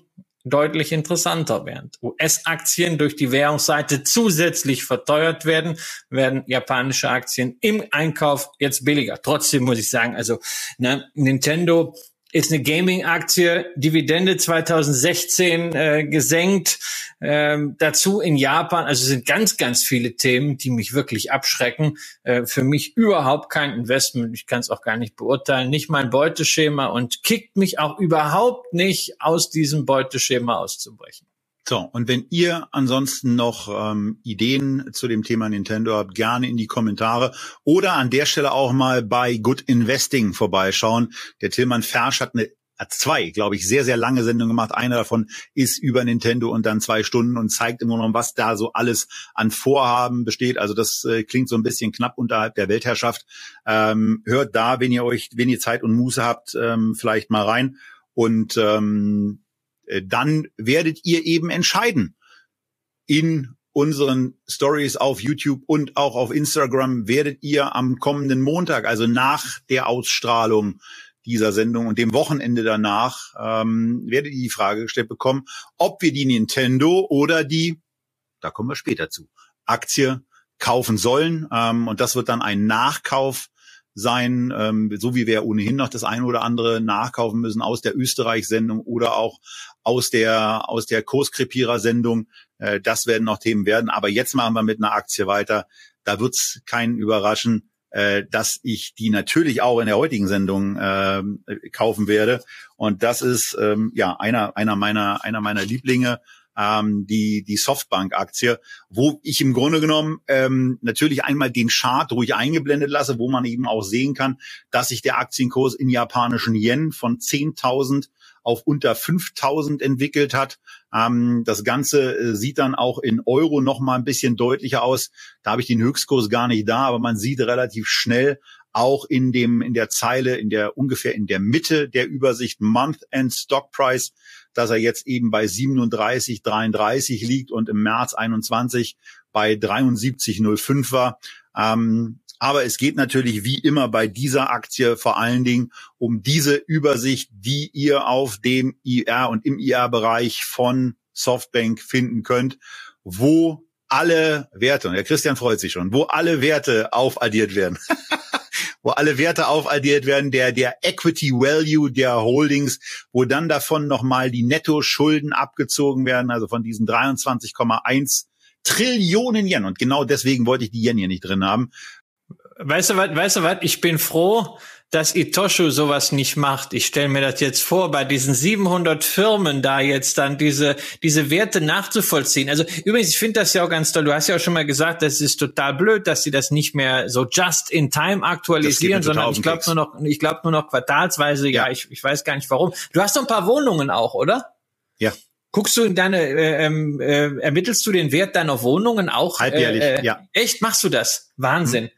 deutlich interessanter werden. US-Aktien durch die Währungsseite zusätzlich verteuert werden, werden japanische Aktien im Einkauf jetzt billiger. Trotzdem muss ich sagen, also ne, Nintendo ist eine Gaming-Aktie, Dividende 2016 äh, gesenkt. Ähm, dazu in Japan, also sind ganz, ganz viele Themen, die mich wirklich abschrecken. Äh, für mich überhaupt kein Investment. Ich kann es auch gar nicht beurteilen. Nicht mein Beuteschema und kickt mich auch überhaupt nicht aus diesem Beuteschema auszubrechen. So, und wenn ihr ansonsten noch ähm, Ideen zu dem Thema Nintendo habt, gerne in die Kommentare oder an der Stelle auch mal bei Good Investing vorbeischauen. Der Tillmann Fersch hat eine hat zwei, glaube ich, sehr, sehr lange Sendungen gemacht. Eine davon ist über Nintendo und dann zwei Stunden und zeigt immer noch, was da so alles an Vorhaben besteht. Also das äh, klingt so ein bisschen knapp unterhalb der Weltherrschaft. Ähm, hört da, wenn ihr euch, wenn ihr Zeit und Muße habt, ähm, vielleicht mal rein. Und ähm, äh, dann werdet ihr eben entscheiden in unseren Stories auf YouTube und auch auf Instagram werdet ihr am kommenden Montag, also nach der Ausstrahlung dieser Sendung und dem Wochenende danach, ähm, werdet ihr die Frage gestellt bekommen, ob wir die Nintendo oder die, da kommen wir später zu, Aktie kaufen sollen. Ähm, und das wird dann ein Nachkauf sein, ähm, so wie wir ohnehin noch das eine oder andere nachkaufen müssen aus der Österreich-Sendung oder auch aus der aus der Kurskrepierer-Sendung. Äh, das werden noch Themen werden. Aber jetzt machen wir mit einer Aktie weiter. Da wird's keinen überraschen, äh, dass ich die natürlich auch in der heutigen Sendung äh, kaufen werde. Und das ist ähm, ja einer einer meiner einer meiner Lieblinge ähm, die, die Softbank-Aktie, wo ich im Grunde genommen ähm, natürlich einmal den Chart ruhig eingeblendet lasse, wo man eben auch sehen kann, dass sich der Aktienkurs in japanischen Yen von 10.000 auf unter 5000 entwickelt hat. Ähm, das Ganze äh, sieht dann auch in Euro noch mal ein bisschen deutlicher aus. Da habe ich den Höchstkurs gar nicht da, aber man sieht relativ schnell auch in dem in der Zeile in der ungefähr in der Mitte der Übersicht Month End Stock Price dass er jetzt eben bei 37, 33 liegt und im März 21 bei 73,05 war. Ähm, aber es geht natürlich wie immer bei dieser Aktie vor allen Dingen um diese Übersicht, die ihr auf dem IR und im IR-Bereich von Softbank finden könnt, wo alle Werte, und der Christian freut sich schon, wo alle Werte aufaddiert werden. wo alle Werte aufaddiert werden, der, der Equity Value der Holdings, wo dann davon nochmal die Netto-Schulden abgezogen werden, also von diesen 23,1 Trillionen Yen. Und genau deswegen wollte ich die Yen hier nicht drin haben. Weißt du was, weißt du was, ich bin froh, dass Itoshu sowas nicht macht. Ich stelle mir das jetzt vor, bei diesen 700 Firmen da jetzt dann diese, diese Werte nachzuvollziehen. Also übrigens, ich finde das ja auch ganz toll. Du hast ja auch schon mal gesagt, das ist total blöd, dass sie das nicht mehr so just in time aktualisieren, sondern ich glaube nur noch, ich glaube nur noch quartalsweise. Ja, ja ich, ich weiß gar nicht warum. Du hast doch ein paar Wohnungen auch, oder? Ja. Guckst du in deine, äh, ähm, äh, ermittelst du den Wert deiner Wohnungen auch? Halbjährlich, äh, äh, ja. Echt, machst du das? Wahnsinn. Hm.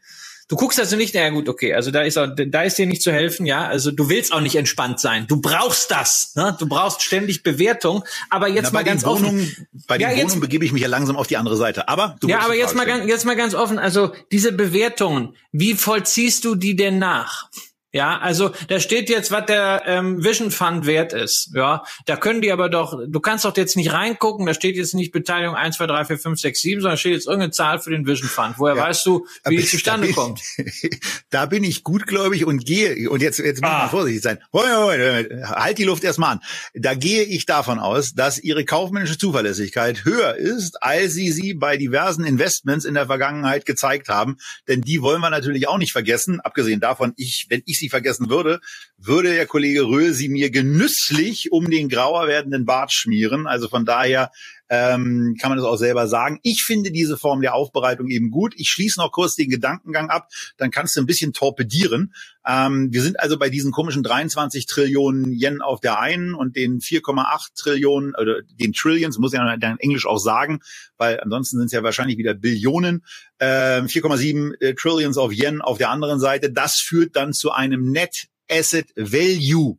Du guckst also nicht, naja gut, okay, also da ist auch, da ist dir nicht zu helfen, ja. Also du willst auch nicht entspannt sein. Du brauchst das, ne? Du brauchst ständig Bewertung. Aber jetzt Na, mal ganz Wohnungen, offen. Bei den ja, Wohnungen begebe ich mich ja langsam auf die andere Seite. Aber du Ja, aber jetzt mal, ganz, jetzt mal ganz offen. Also diese Bewertungen, wie vollziehst du die denn nach? Ja, also da steht jetzt, was der ähm, Vision Fund wert ist. Ja, da können die aber doch, du kannst doch jetzt nicht reingucken, da steht jetzt nicht Beteiligung 1, 2, 3, 4, 5, 6, 7, sondern steht jetzt irgendeine Zahl für den Vision Fund. Woher ja, weißt du, wie die zustande da kommt? da bin ich gutgläubig und gehe, und jetzt, jetzt muss ah. man vorsichtig sein. Halt die Luft erstmal an. Da gehe ich davon aus, dass ihre kaufmännische Zuverlässigkeit höher ist, als sie sie bei diversen Investments in der Vergangenheit gezeigt haben. Denn die wollen wir natürlich auch nicht vergessen. Abgesehen davon, ich, wenn ich sie vergessen würde, würde der Kollege Röhl sie mir genüsslich um den grauer werdenden Bart schmieren. Also von daher ähm, kann man das auch selber sagen. Ich finde diese Form der Aufbereitung eben gut. Ich schließe noch kurz den Gedankengang ab, dann kannst du ein bisschen torpedieren. Ähm, wir sind also bei diesen komischen 23 Trillionen Yen auf der einen und den 4,8 Trillionen oder den Trillions, muss ich ja in Englisch auch sagen, weil ansonsten sind es ja wahrscheinlich wieder Billionen. Äh, 4,7 äh, Trillions of Yen auf der anderen Seite. Das führt dann zu einem Net Asset Value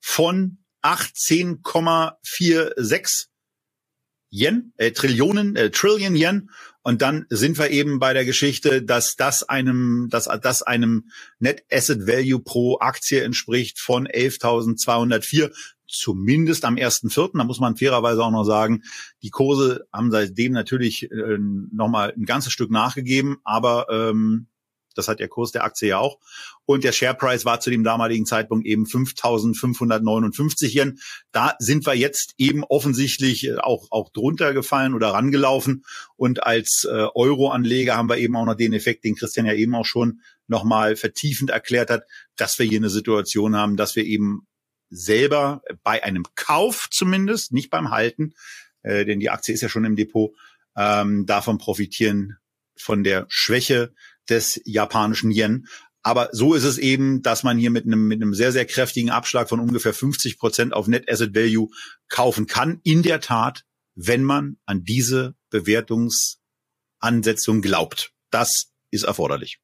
von 18,46 Yen, äh, Trillionen, äh, Trillion Yen. Und dann sind wir eben bei der Geschichte, dass das einem, dass das einem Net Asset Value pro Aktie entspricht von 11.204. zumindest am 1.4., da muss man fairerweise auch noch sagen, die Kurse haben seitdem natürlich äh, nochmal ein ganzes Stück nachgegeben, aber ähm, das hat der Kurs der Aktie ja auch. Und der Share Price war zu dem damaligen Zeitpunkt eben 5.559 Yen. Da sind wir jetzt eben offensichtlich äh, auch, auch drunter gefallen oder rangelaufen. Und als äh, Euro-Anleger haben wir eben auch noch den Effekt, den Christian ja eben auch schon nochmal vertiefend erklärt hat, dass wir hier eine Situation haben, dass wir eben selber bei einem Kauf zumindest, nicht beim Halten, äh, denn die Aktie ist ja schon im Depot, ähm, davon profitieren von der Schwäche des japanischen Yen. Aber so ist es eben, dass man hier mit einem, mit einem sehr, sehr kräftigen Abschlag von ungefähr 50 Prozent auf Net Asset Value kaufen kann. In der Tat, wenn man an diese Bewertungsansetzung glaubt. Das ist erforderlich.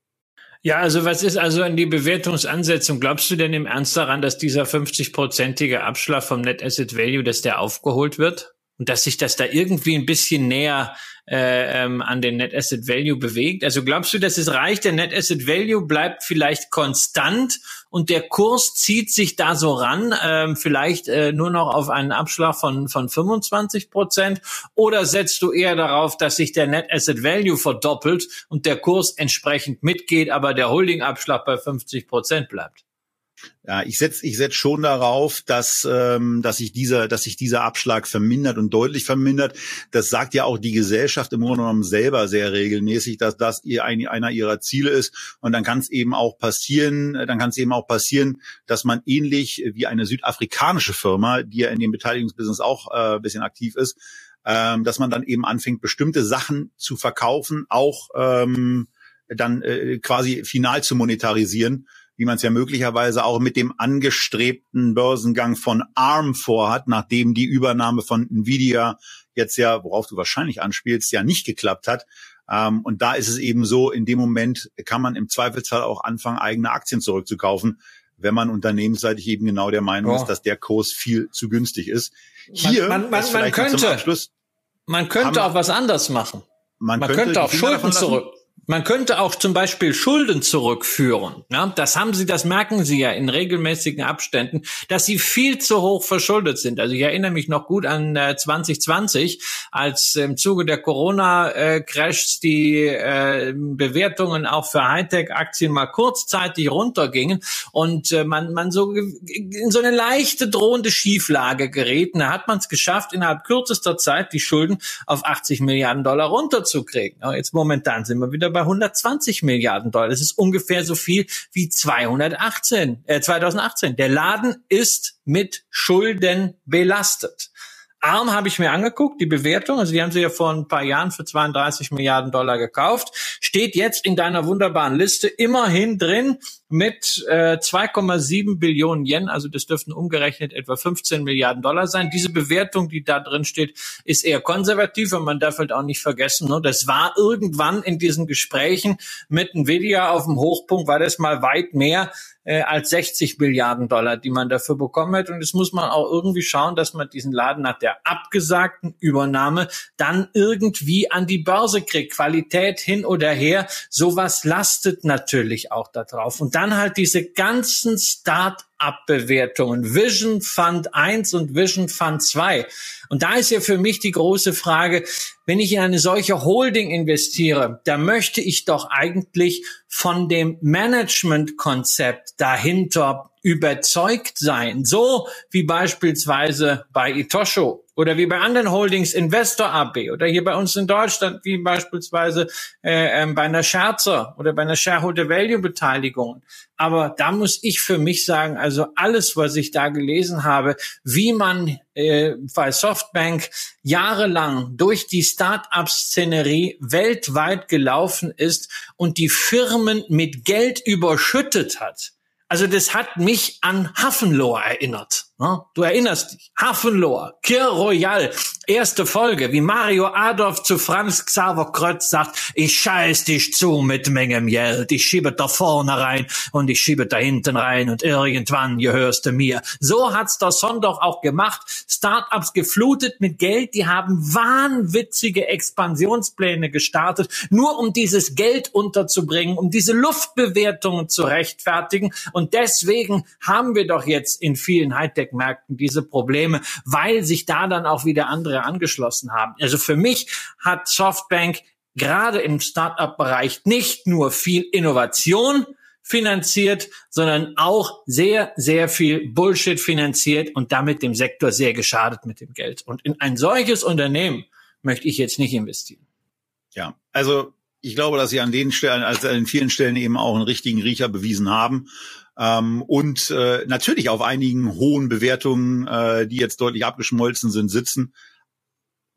Ja, also was ist also an die Bewertungsansetzung? Glaubst du denn im Ernst daran, dass dieser 50-prozentige Abschlag vom Net Asset Value, dass der aufgeholt wird? Und dass sich das da irgendwie ein bisschen näher äh, ähm, an den Net Asset Value bewegt. Also glaubst du, dass es reicht, der Net Asset Value bleibt vielleicht konstant und der Kurs zieht sich da so ran, ähm, vielleicht äh, nur noch auf einen Abschlag von, von 25 Prozent? Oder setzt du eher darauf, dass sich der Net Asset Value verdoppelt und der Kurs entsprechend mitgeht, aber der Holding-Abschlag bei 50 Prozent bleibt? Ja, ich setze ich setz schon darauf, dass, ähm, dass, sich dieser, dass sich dieser Abschlag vermindert und deutlich vermindert. Das sagt ja auch die Gesellschaft im Grunde genommen selber sehr regelmäßig, dass das ihr ein, einer ihrer Ziele ist. Und dann kann es eben auch passieren, dann kann es eben auch passieren, dass man ähnlich wie eine südafrikanische Firma, die ja in dem Beteiligungsbusiness auch äh, ein bisschen aktiv ist, ähm, dass man dann eben anfängt, bestimmte Sachen zu verkaufen, auch ähm, dann äh, quasi final zu monetarisieren wie man es ja möglicherweise auch mit dem angestrebten Börsengang von ARM vorhat, nachdem die Übernahme von Nvidia jetzt ja, worauf du wahrscheinlich anspielst, ja nicht geklappt hat. Ähm, und da ist es eben so, in dem Moment kann man im Zweifelsfall auch anfangen, eigene Aktien zurückzukaufen, wenn man unternehmensseitig eben genau der Meinung Boah. ist, dass der Kurs viel zu günstig ist. Hier, man, man, man, man könnte, man könnte auch was anders machen. Man, man könnte, könnte auch Schulden zurück. Man könnte auch zum Beispiel Schulden zurückführen. Ja, das haben Sie, das merken Sie ja in regelmäßigen Abständen, dass Sie viel zu hoch verschuldet sind. Also ich erinnere mich noch gut an äh, 2020, als im Zuge der Corona-Crashs die äh, Bewertungen auch für Hightech-Aktien mal kurzzeitig runtergingen und äh, man, man so in so eine leichte drohende Schieflage gerieten. Da hat man es geschafft, innerhalb kürzester Zeit die Schulden auf 80 Milliarden Dollar runterzukriegen. Ja, jetzt momentan sind wir wieder bei bei 120 Milliarden Dollar. Das ist ungefähr so viel wie 218, äh, 2018. Der Laden ist mit Schulden belastet. Arm habe ich mir angeguckt, die Bewertung, also die haben sie ja vor ein paar Jahren für 32 Milliarden Dollar gekauft, steht jetzt in deiner wunderbaren Liste immerhin drin mit äh, 2,7 Billionen Yen, also das dürften umgerechnet etwa 15 Milliarden Dollar sein. Diese Bewertung, die da drin steht, ist eher konservativ und man darf halt auch nicht vergessen, ne, das war irgendwann in diesen Gesprächen mit Nvidia auf dem Hochpunkt, war das mal weit mehr äh, als 60 Milliarden Dollar, die man dafür bekommen hat. Und jetzt muss man auch irgendwie schauen, dass man diesen Laden nach der abgesagten Übernahme dann irgendwie an die Börse kriegt. Qualität hin oder her, sowas lastet natürlich auch darauf. Und dann halt diese ganzen Start Abbewertungen. Vision Fund 1 und Vision Fund 2. Und da ist ja für mich die große Frage, wenn ich in eine solche Holding investiere, da möchte ich doch eigentlich von dem Managementkonzept dahinter überzeugt sein. So wie beispielsweise bei Itosho oder wie bei anderen Holdings Investor AB oder hier bei uns in Deutschland wie beispielsweise äh, äh, bei einer Scherzer oder bei einer Shareholder Value Beteiligung. Aber da muss ich für mich sagen, also alles, was ich da gelesen habe, wie man äh, bei Softbank jahrelang durch die Start-up-Szenerie weltweit gelaufen ist und die Firmen mit Geld überschüttet hat. Also das hat mich an Hafenlohr erinnert. Du erinnerst dich. Hafenlohr, Kir Royal, erste Folge, wie Mario Adolf zu Franz Xaver Krötz sagt, ich scheiß dich zu mit Mengem Geld, ich schiebe da vorne rein und ich schiebe da hinten rein und irgendwann gehörst du mir. So hat's der Son doch auch gemacht. Startups geflutet mit Geld, die haben wahnwitzige Expansionspläne gestartet, nur um dieses Geld unterzubringen, um diese Luftbewertungen zu rechtfertigen. Und deswegen haben wir doch jetzt in vielen Hightech Hightech-Märkten diese Probleme, weil sich da dann auch wieder andere angeschlossen haben. Also für mich hat Softbank gerade im Startup-Bereich nicht nur viel Innovation, finanziert, sondern auch sehr, sehr viel Bullshit finanziert und damit dem Sektor sehr geschadet mit dem Geld. Und in ein solches Unternehmen möchte ich jetzt nicht investieren. Ja, also ich glaube, dass sie an den Stellen, also an vielen Stellen eben auch einen richtigen Riecher bewiesen haben. Ähm, und äh, natürlich auf einigen hohen Bewertungen, äh, die jetzt deutlich abgeschmolzen sind, sitzen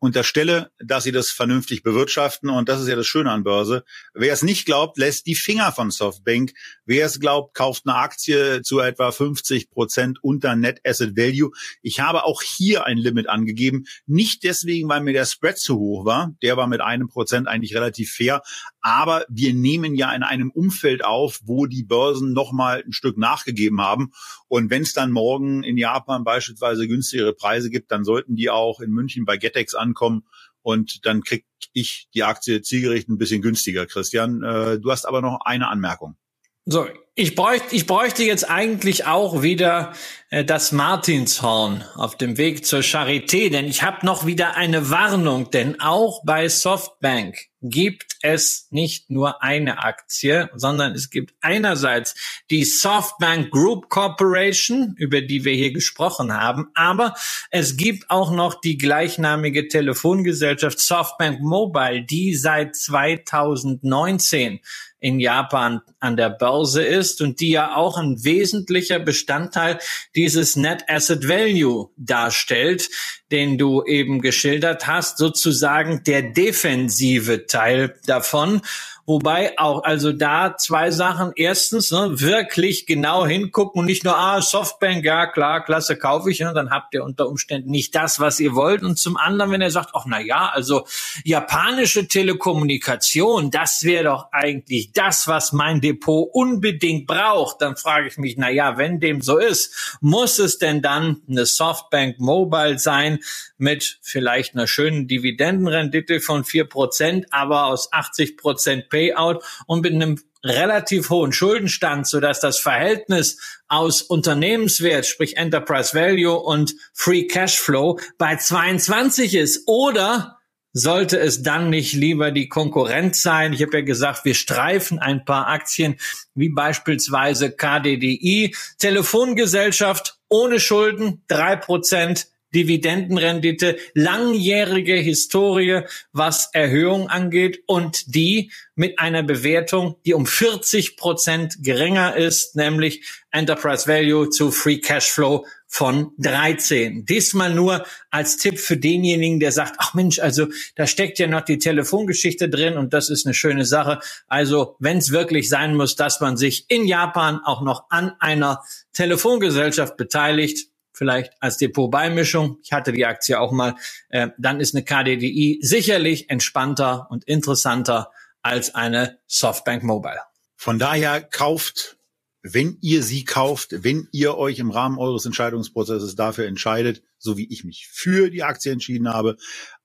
unterstelle, dass sie das vernünftig bewirtschaften. Und das ist ja das Schöne an Börse. Wer es nicht glaubt, lässt die Finger von Softbank. Wer es glaubt, kauft eine Aktie zu etwa 50 Prozent unter Net Asset Value. Ich habe auch hier ein Limit angegeben. Nicht deswegen, weil mir der Spread zu hoch war. Der war mit einem Prozent eigentlich relativ fair. Aber wir nehmen ja in einem Umfeld auf, wo die Börsen nochmal ein Stück nachgegeben haben. Und wenn es dann morgen in Japan beispielsweise günstigere Preise gibt, dann sollten die auch in München bei Getex ankommen. Und dann krieg ich die Aktie zielgerichtet ein bisschen günstiger, Christian. Äh, du hast aber noch eine Anmerkung. So, ich bräuchte, ich bräuchte jetzt eigentlich auch wieder äh, das Martinshorn auf dem Weg zur Charité, denn ich habe noch wieder eine Warnung, denn auch bei Softbank gibt es nicht nur eine Aktie, sondern es gibt einerseits die Softbank Group Corporation, über die wir hier gesprochen haben, aber es gibt auch noch die gleichnamige Telefongesellschaft Softbank Mobile, die seit 2019 in Japan an der Börse ist und die ja auch ein wesentlicher Bestandteil dieses Net Asset Value darstellt, den du eben geschildert hast, sozusagen der defensive Teil davon. Wobei auch also da zwei Sachen. Erstens ne, wirklich genau hingucken und nicht nur, ah, Softbank, ja klar, klasse, kaufe ich. Ne, dann habt ihr unter Umständen nicht das, was ihr wollt. Und zum anderen, wenn er sagt, ach na ja, also japanische Telekommunikation, das wäre doch eigentlich das, was mein Depot unbedingt braucht. Dann frage ich mich, na ja, wenn dem so ist, muss es denn dann eine Softbank Mobile sein mit vielleicht einer schönen Dividendenrendite von vier Prozent, aber aus 80 Prozent Payout und mit einem relativ hohen Schuldenstand, so dass das Verhältnis aus Unternehmenswert, sprich Enterprise Value und Free Cashflow bei 22 ist. Oder sollte es dann nicht lieber die Konkurrenz sein? Ich habe ja gesagt, wir streifen ein paar Aktien, wie beispielsweise KDDI, Telefongesellschaft ohne Schulden, drei Prozent Dividendenrendite, langjährige Historie, was Erhöhung angeht und die mit einer Bewertung, die um 40 Prozent geringer ist, nämlich Enterprise Value zu Free Cashflow von 13. Diesmal nur als Tipp für denjenigen, der sagt, ach Mensch, also da steckt ja noch die Telefongeschichte drin und das ist eine schöne Sache. Also wenn es wirklich sein muss, dass man sich in Japan auch noch an einer Telefongesellschaft beteiligt, vielleicht als Depotbeimischung. Ich hatte die Aktie auch mal. Äh, dann ist eine KDDI sicherlich entspannter und interessanter als eine Softbank Mobile. Von daher kauft, wenn ihr sie kauft, wenn ihr euch im Rahmen eures Entscheidungsprozesses dafür entscheidet, so wie ich mich für die Aktie entschieden habe,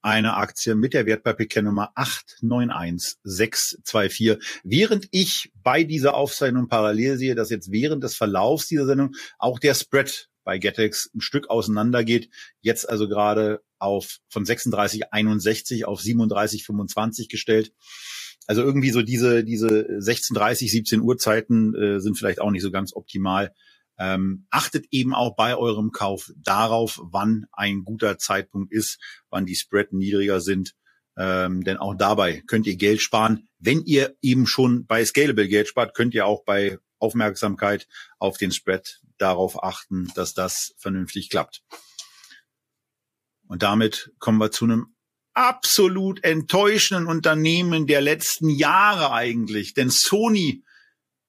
eine Aktie mit der Wertpapierkennnummer 891624. Während ich bei dieser Aufzeichnung parallel sehe, dass jetzt während des Verlaufs dieser Sendung auch der Spread bei Getex ein Stück auseinander geht. Jetzt also gerade auf von 36,61 auf 37,25 gestellt. Also irgendwie so diese, diese 16.30, 17 Uhr Zeiten äh, sind vielleicht auch nicht so ganz optimal. Ähm, achtet eben auch bei eurem Kauf darauf, wann ein guter Zeitpunkt ist, wann die Spread niedriger sind. Ähm, denn auch dabei könnt ihr Geld sparen. Wenn ihr eben schon bei Scalable Geld spart, könnt ihr auch bei Aufmerksamkeit auf den Spread darauf achten, dass das vernünftig klappt. Und damit kommen wir zu einem absolut enttäuschenden Unternehmen der letzten Jahre eigentlich. Denn Sony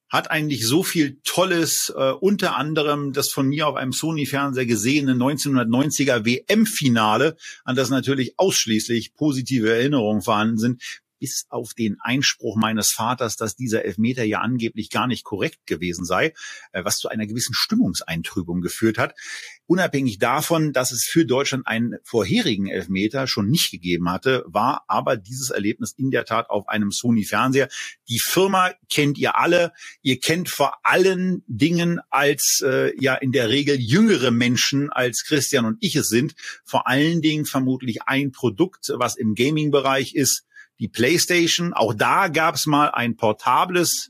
hat eigentlich so viel Tolles, äh, unter anderem das von mir auf einem Sony-Fernseher gesehene 1990er WM-Finale, an das natürlich ausschließlich positive Erinnerungen vorhanden sind, bis auf den Einspruch meines Vaters, dass dieser Elfmeter ja angeblich gar nicht korrekt gewesen sei, äh, was zu einer gewissen Stimmungseintrübung geführt hat. Unabhängig davon, dass es für Deutschland einen vorherigen Elfmeter schon nicht gegeben hatte, war aber dieses Erlebnis in der Tat auf einem Sony-Fernseher. Die Firma kennt ihr alle. Ihr kennt vor allen Dingen als äh, ja in der Regel jüngere Menschen als Christian und ich es sind, vor allen Dingen vermutlich ein Produkt, was im Gaming-Bereich ist, die PlayStation. Auch da gab es mal ein portables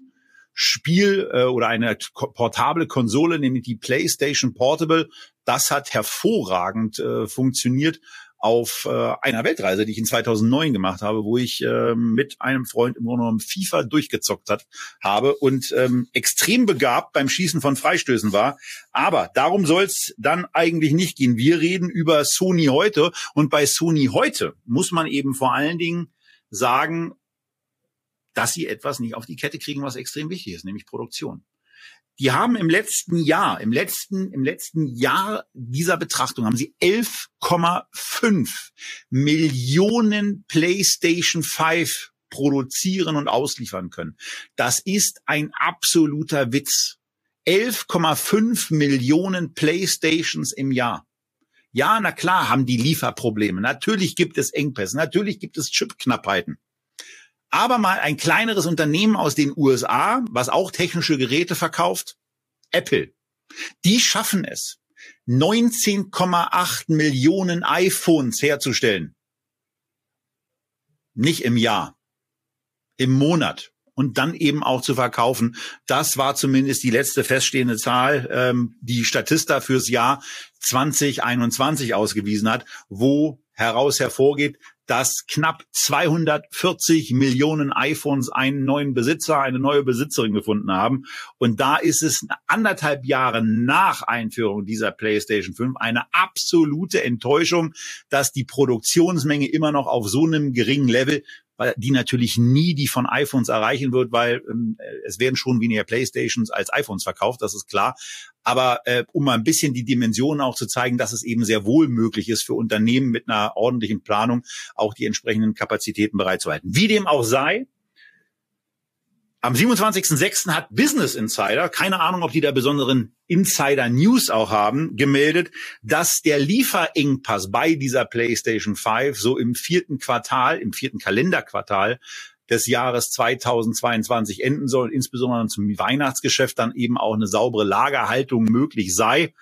Spiel äh, oder eine portable Konsole, nämlich die PlayStation Portable. Das hat hervorragend äh, funktioniert auf äh, einer Weltreise, die ich in 2009 gemacht habe, wo ich äh, mit einem Freund im Grunde genommen FIFA durchgezockt hat, habe und ähm, extrem begabt beim Schießen von Freistößen war. Aber darum soll es dann eigentlich nicht gehen. Wir reden über Sony heute und bei Sony heute muss man eben vor allen Dingen sagen, dass sie etwas nicht auf die Kette kriegen, was extrem wichtig ist, nämlich Produktion. Die haben im letzten Jahr, im letzten, im letzten Jahr dieser Betrachtung haben sie 11,5 Millionen PlayStation 5 produzieren und ausliefern können. Das ist ein absoluter Witz. 11,5 Millionen Playstations im Jahr. Ja, na klar haben die Lieferprobleme. Natürlich gibt es Engpässe. Natürlich gibt es Chipknappheiten. Aber mal ein kleineres Unternehmen aus den USA, was auch technische Geräte verkauft, Apple. Die schaffen es, 19,8 Millionen iPhones herzustellen. Nicht im Jahr, im Monat und dann eben auch zu verkaufen. Das war zumindest die letzte feststehende Zahl, ähm, die Statista fürs Jahr 2021 ausgewiesen hat, wo heraus hervorgeht, dass knapp 240 Millionen iPhones einen neuen Besitzer, eine neue Besitzerin gefunden haben. Und da ist es anderthalb Jahre nach Einführung dieser PlayStation 5 eine absolute Enttäuschung, dass die Produktionsmenge immer noch auf so einem geringen Level die natürlich nie die von iPhones erreichen wird, weil ähm, es werden schon weniger Playstations als iPhones verkauft, das ist klar. Aber äh, um mal ein bisschen die Dimensionen auch zu zeigen, dass es eben sehr wohl möglich ist für Unternehmen mit einer ordentlichen Planung auch die entsprechenden Kapazitäten bereitzuhalten. Wie dem auch sei, am 27.06. hat Business Insider, keine Ahnung, ob die da besonderen Insider News auch haben, gemeldet, dass der Lieferengpass bei dieser PlayStation 5 so im vierten Quartal, im vierten Kalenderquartal des Jahres 2022 enden soll, insbesondere zum Weihnachtsgeschäft dann eben auch eine saubere Lagerhaltung möglich sei.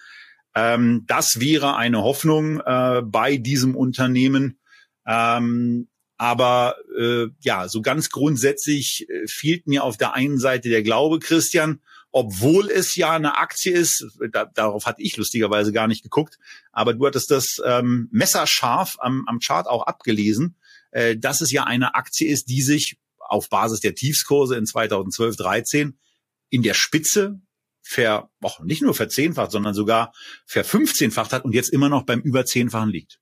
Ähm, das wäre eine Hoffnung äh, bei diesem Unternehmen. Ähm, aber äh, ja, so ganz grundsätzlich äh, fehlt mir auf der einen Seite der Glaube, Christian, obwohl es ja eine Aktie ist, da, darauf hatte ich lustigerweise gar nicht geguckt, aber du hattest das ähm, messerscharf am, am Chart auch abgelesen, äh, dass es ja eine Aktie ist, die sich auf Basis der Tiefskurse in 2012, 13 in der Spitze ver, auch nicht nur verzehnfacht, sondern sogar verfünfzehnfacht hat und jetzt immer noch beim über zehnfachen liegt.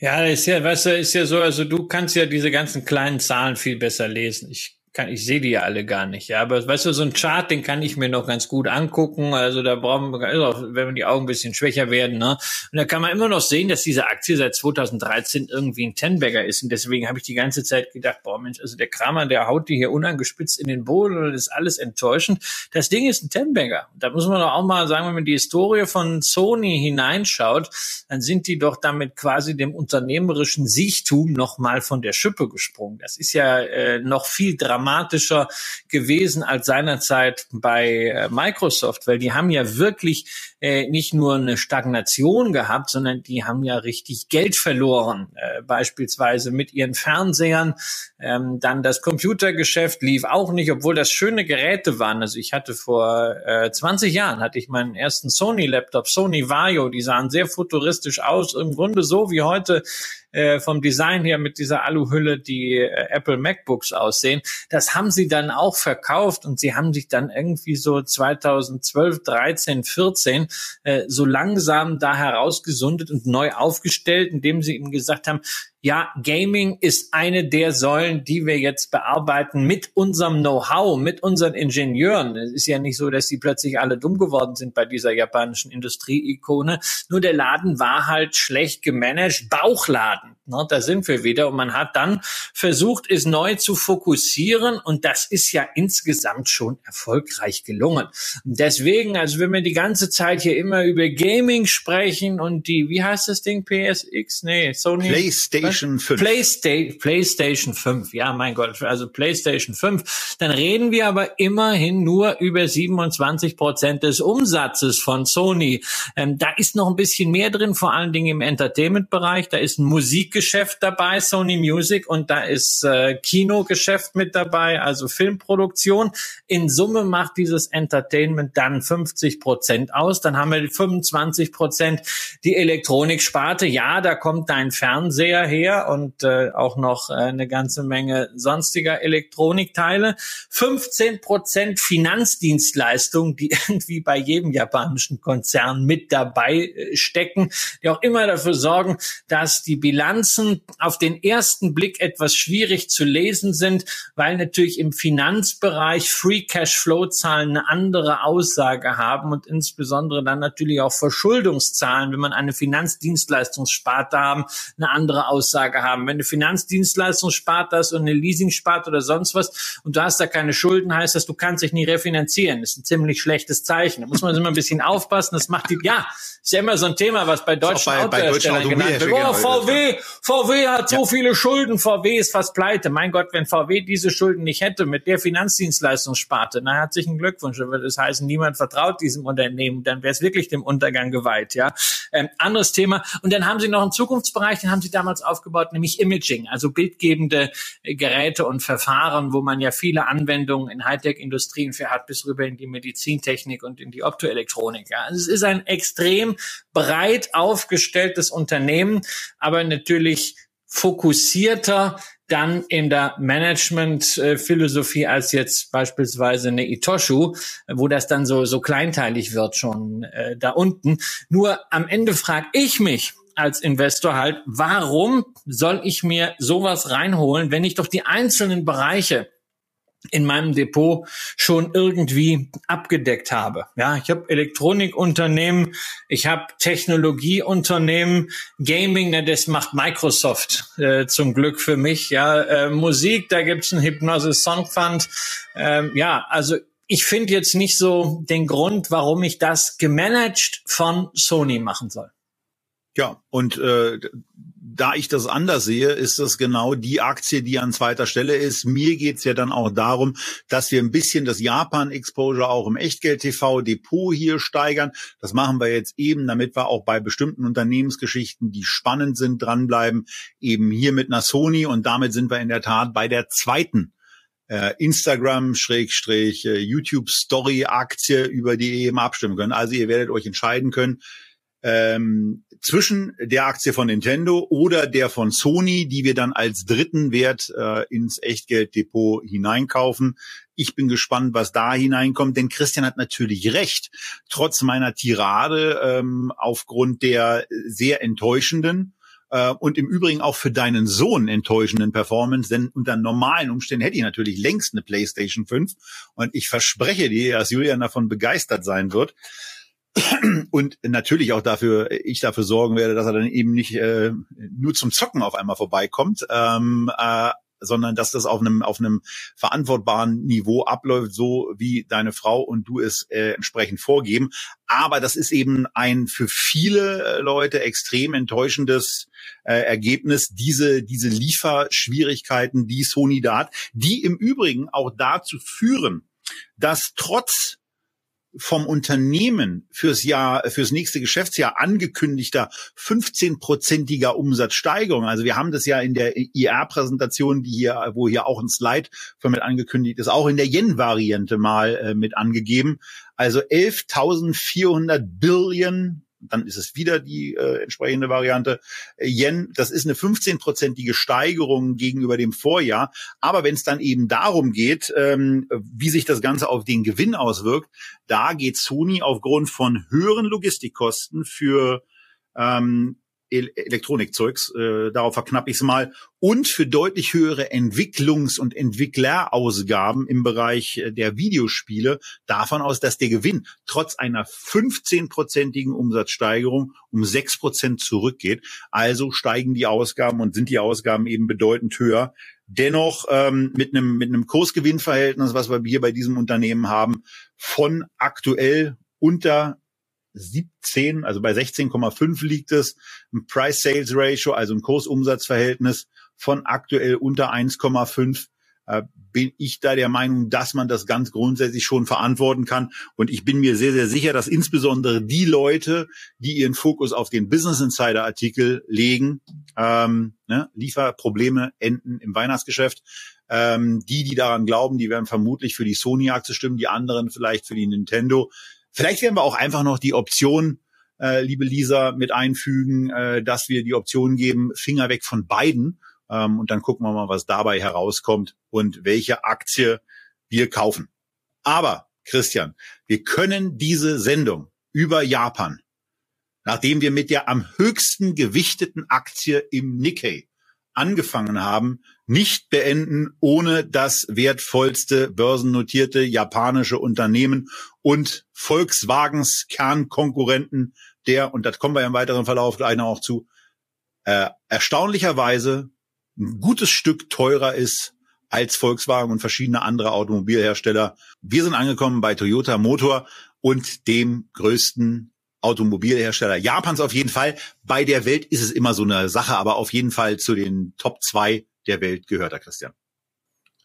Ja, ist ja, weißt du, ist ja so, also du kannst ja diese ganzen kleinen Zahlen viel besser lesen. Ich kann, ich sehe die ja alle gar nicht, ja. Aber weißt du, so ein Chart, den kann ich mir noch ganz gut angucken. Also da brauchen wir, also wenn die Augen ein bisschen schwächer werden, ne? Und da kann man immer noch sehen, dass diese Aktie seit 2013 irgendwie ein Tenbagger ist. Und deswegen habe ich die ganze Zeit gedacht, boah Mensch, also der Kramer, der haut die hier unangespitzt in den Boden und ist alles enttäuschend. Das Ding ist ein Tenbagger. Da muss man doch auch mal sagen, wenn man die Historie von Sony hineinschaut, dann sind die doch damit quasi dem unternehmerischen Siechtum noch mal von der Schippe gesprungen. Das ist ja äh, noch viel dramatischer dramatischer gewesen als seinerzeit bei äh, Microsoft, weil die haben ja wirklich äh, nicht nur eine Stagnation gehabt, sondern die haben ja richtig Geld verloren, äh, beispielsweise mit ihren Fernsehern. Ähm, dann das Computergeschäft lief auch nicht, obwohl das schöne Geräte waren. Also ich hatte vor äh, 20 Jahren hatte ich meinen ersten Sony-Laptop, Sony Vario, die sahen sehr futuristisch aus, im Grunde so wie heute äh, vom Design her mit dieser Aluhülle die äh, Apple MacBooks aussehen. Das haben sie dann auch verkauft und sie haben sich dann irgendwie so 2012, 13, 14 äh, so langsam da herausgesundet und neu aufgestellt, indem sie ihm gesagt haben, ja, Gaming ist eine der Säulen, die wir jetzt bearbeiten mit unserem Know-how, mit unseren Ingenieuren. Es ist ja nicht so, dass die plötzlich alle dumm geworden sind bei dieser japanischen Industrieikone. Nur der Laden war halt schlecht gemanagt, Bauchladen. Ne, da sind wir wieder. Und man hat dann versucht, es neu zu fokussieren. Und das ist ja insgesamt schon erfolgreich gelungen. deswegen, also wenn wir die ganze Zeit hier immer über Gaming sprechen und die, wie heißt das Ding, PSX? Nee, Sony. PlayStation 5. Playsta PlayStation 5. Ja, mein Gott, also PlayStation 5. Dann reden wir aber immerhin nur über 27 Prozent des Umsatzes von Sony. Ähm, da ist noch ein bisschen mehr drin, vor allen Dingen im Entertainment-Bereich. Da ist ein Musik Musikgeschäft dabei, Sony Music, und da ist äh, Kinogeschäft mit dabei, also Filmproduktion. In Summe macht dieses Entertainment dann 50 Prozent aus. Dann haben wir 25 Prozent die Elektroniksparte. Ja, da kommt dein Fernseher her und äh, auch noch äh, eine ganze Menge sonstiger Elektronikteile. 15 Prozent Finanzdienstleistungen, die irgendwie bei jedem japanischen Konzern mit dabei äh, stecken, die auch immer dafür sorgen, dass die Bilanz Bilanzen auf den ersten Blick etwas schwierig zu lesen sind, weil natürlich im Finanzbereich Free Cash Flow Zahlen eine andere Aussage haben und insbesondere dann natürlich auch Verschuldungszahlen, wenn man eine Finanzdienstleistungssparte haben, eine andere Aussage haben. Wenn eine Finanzdienstleistungssparte hast und eine Leasingsparte oder sonst was und du hast da keine Schulden, heißt das, du kannst dich nie refinanzieren. Das ist ein ziemlich schlechtes Zeichen. Da muss man immer ein bisschen aufpassen. Das macht die, ja, ist ja immer so ein Thema, was bei deutschen bei, Autoherstellern bei genannt wird. Oh, VW, VW hat so viele Schulden, VW ist fast pleite. Mein Gott, wenn VW diese Schulden nicht hätte mit der Finanzdienstleistungssparte, na herzlichen Glückwunsch. Dann würde es heißen, niemand vertraut diesem Unternehmen, dann wäre es wirklich dem Untergang geweiht. Ja, ähm, anderes Thema. Und dann haben sie noch einen Zukunftsbereich, den haben sie damals aufgebaut, nämlich Imaging, also bildgebende äh, Geräte und Verfahren, wo man ja viele Anwendungen in Hightech-Industrien für hat, bis rüber in die Medizintechnik und in die Optoelektronik. Ja, also es ist ein extrem breit aufgestelltes Unternehmen, aber natürlich fokussierter dann in der Management-Philosophie als jetzt beispielsweise eine Itoshu, wo das dann so, so kleinteilig wird schon äh, da unten. Nur am Ende frage ich mich, als Investor halt, warum soll ich mir sowas reinholen, wenn ich doch die einzelnen Bereiche in meinem Depot schon irgendwie abgedeckt habe. Ja, ich habe Elektronikunternehmen, ich habe Technologieunternehmen, Gaming, na, das macht Microsoft äh, zum Glück für mich. Ja, äh, Musik, da gibt's einen Hypnosis Song Fund. Ähm, ja, also ich finde jetzt nicht so den Grund, warum ich das gemanagt von Sony machen soll. Ja, und äh, da ich das anders sehe, ist das genau die Aktie, die an zweiter Stelle ist. Mir geht's ja dann auch darum, dass wir ein bisschen das Japan-Exposure auch im Echtgeld-TV-Depot hier steigern. Das machen wir jetzt eben, damit wir auch bei bestimmten Unternehmensgeschichten, die spannend sind, dranbleiben, eben hier mit einer Sony. Und damit sind wir in der Tat bei der zweiten äh, Instagram Schrägstrich äh, über die ihr eben abstimmen könnt. Also ihr werdet euch entscheiden können, ähm, zwischen der Aktie von Nintendo oder der von Sony, die wir dann als dritten Wert äh, ins Echtgelddepot hineinkaufen. Ich bin gespannt, was da hineinkommt, denn Christian hat natürlich recht. Trotz meiner Tirade ähm, aufgrund der sehr enttäuschenden äh, und im Übrigen auch für deinen Sohn enttäuschenden Performance, denn unter normalen Umständen hätte ich natürlich längst eine PlayStation 5 und ich verspreche dir, dass Julian davon begeistert sein wird und natürlich auch dafür, ich dafür sorgen werde, dass er dann eben nicht äh, nur zum Zocken auf einmal vorbeikommt, ähm, äh, sondern dass das auf einem auf einem verantwortbaren Niveau abläuft, so wie deine Frau und du es äh, entsprechend vorgeben. Aber das ist eben ein für viele äh, Leute extrem enttäuschendes äh, Ergebnis, diese diese Lieferschwierigkeiten, die Sony da hat, die im Übrigen auch dazu führen, dass trotz vom Unternehmen fürs Jahr, fürs nächste Geschäftsjahr angekündigter 15-prozentiger Umsatzsteigerung. Also wir haben das ja in der IR-Präsentation, die hier, wo hier auch ein Slide von mit angekündigt ist, auch in der Yen-Variante mal äh, mit angegeben. Also 11.400 Billion dann ist es wieder die äh, entsprechende Variante. Äh, Yen, das ist eine 15-prozentige Steigerung gegenüber dem Vorjahr. Aber wenn es dann eben darum geht, ähm, wie sich das Ganze auf den Gewinn auswirkt, da geht Sony aufgrund von höheren Logistikkosten für ähm, Elektronikzeugs, äh, darauf verknappe ich es mal, und für deutlich höhere Entwicklungs- und Entwicklerausgaben im Bereich äh, der Videospiele davon aus, dass der Gewinn trotz einer 15-prozentigen Umsatzsteigerung um 6 Prozent zurückgeht. Also steigen die Ausgaben und sind die Ausgaben eben bedeutend höher. Dennoch ähm, mit einem mit einem Kursgewinnverhältnis, was wir hier bei diesem Unternehmen haben, von aktuell unter 17, also bei 16,5 liegt es, ein Price-Sales-Ratio, also ein Kursumsatzverhältnis von aktuell unter 1,5 äh, bin ich da der Meinung, dass man das ganz grundsätzlich schon verantworten kann. Und ich bin mir sehr, sehr sicher, dass insbesondere die Leute, die ihren Fokus auf den Business Insider Artikel legen, ähm, ne, Lieferprobleme enden im Weihnachtsgeschäft, ähm, die, die daran glauben, die werden vermutlich für die Sony-Aktie stimmen, die anderen vielleicht für die Nintendo. Vielleicht werden wir auch einfach noch die Option, äh, liebe Lisa, mit einfügen, äh, dass wir die Option geben, Finger weg von beiden. Ähm, und dann gucken wir mal, was dabei herauskommt und welche Aktie wir kaufen. Aber, Christian, wir können diese Sendung über Japan, nachdem wir mit der am höchsten gewichteten Aktie im Nikkei angefangen haben, nicht beenden, ohne das wertvollste börsennotierte japanische Unternehmen und Volkswagens Kernkonkurrenten, der, und das kommen wir im weiteren Verlauf gleich noch auch zu, äh, erstaunlicherweise ein gutes Stück teurer ist als Volkswagen und verschiedene andere Automobilhersteller. Wir sind angekommen bei Toyota Motor und dem größten Automobilhersteller Japans auf jeden Fall. Bei der Welt ist es immer so eine Sache, aber auf jeden Fall zu den Top zwei der Welt gehört er, Christian.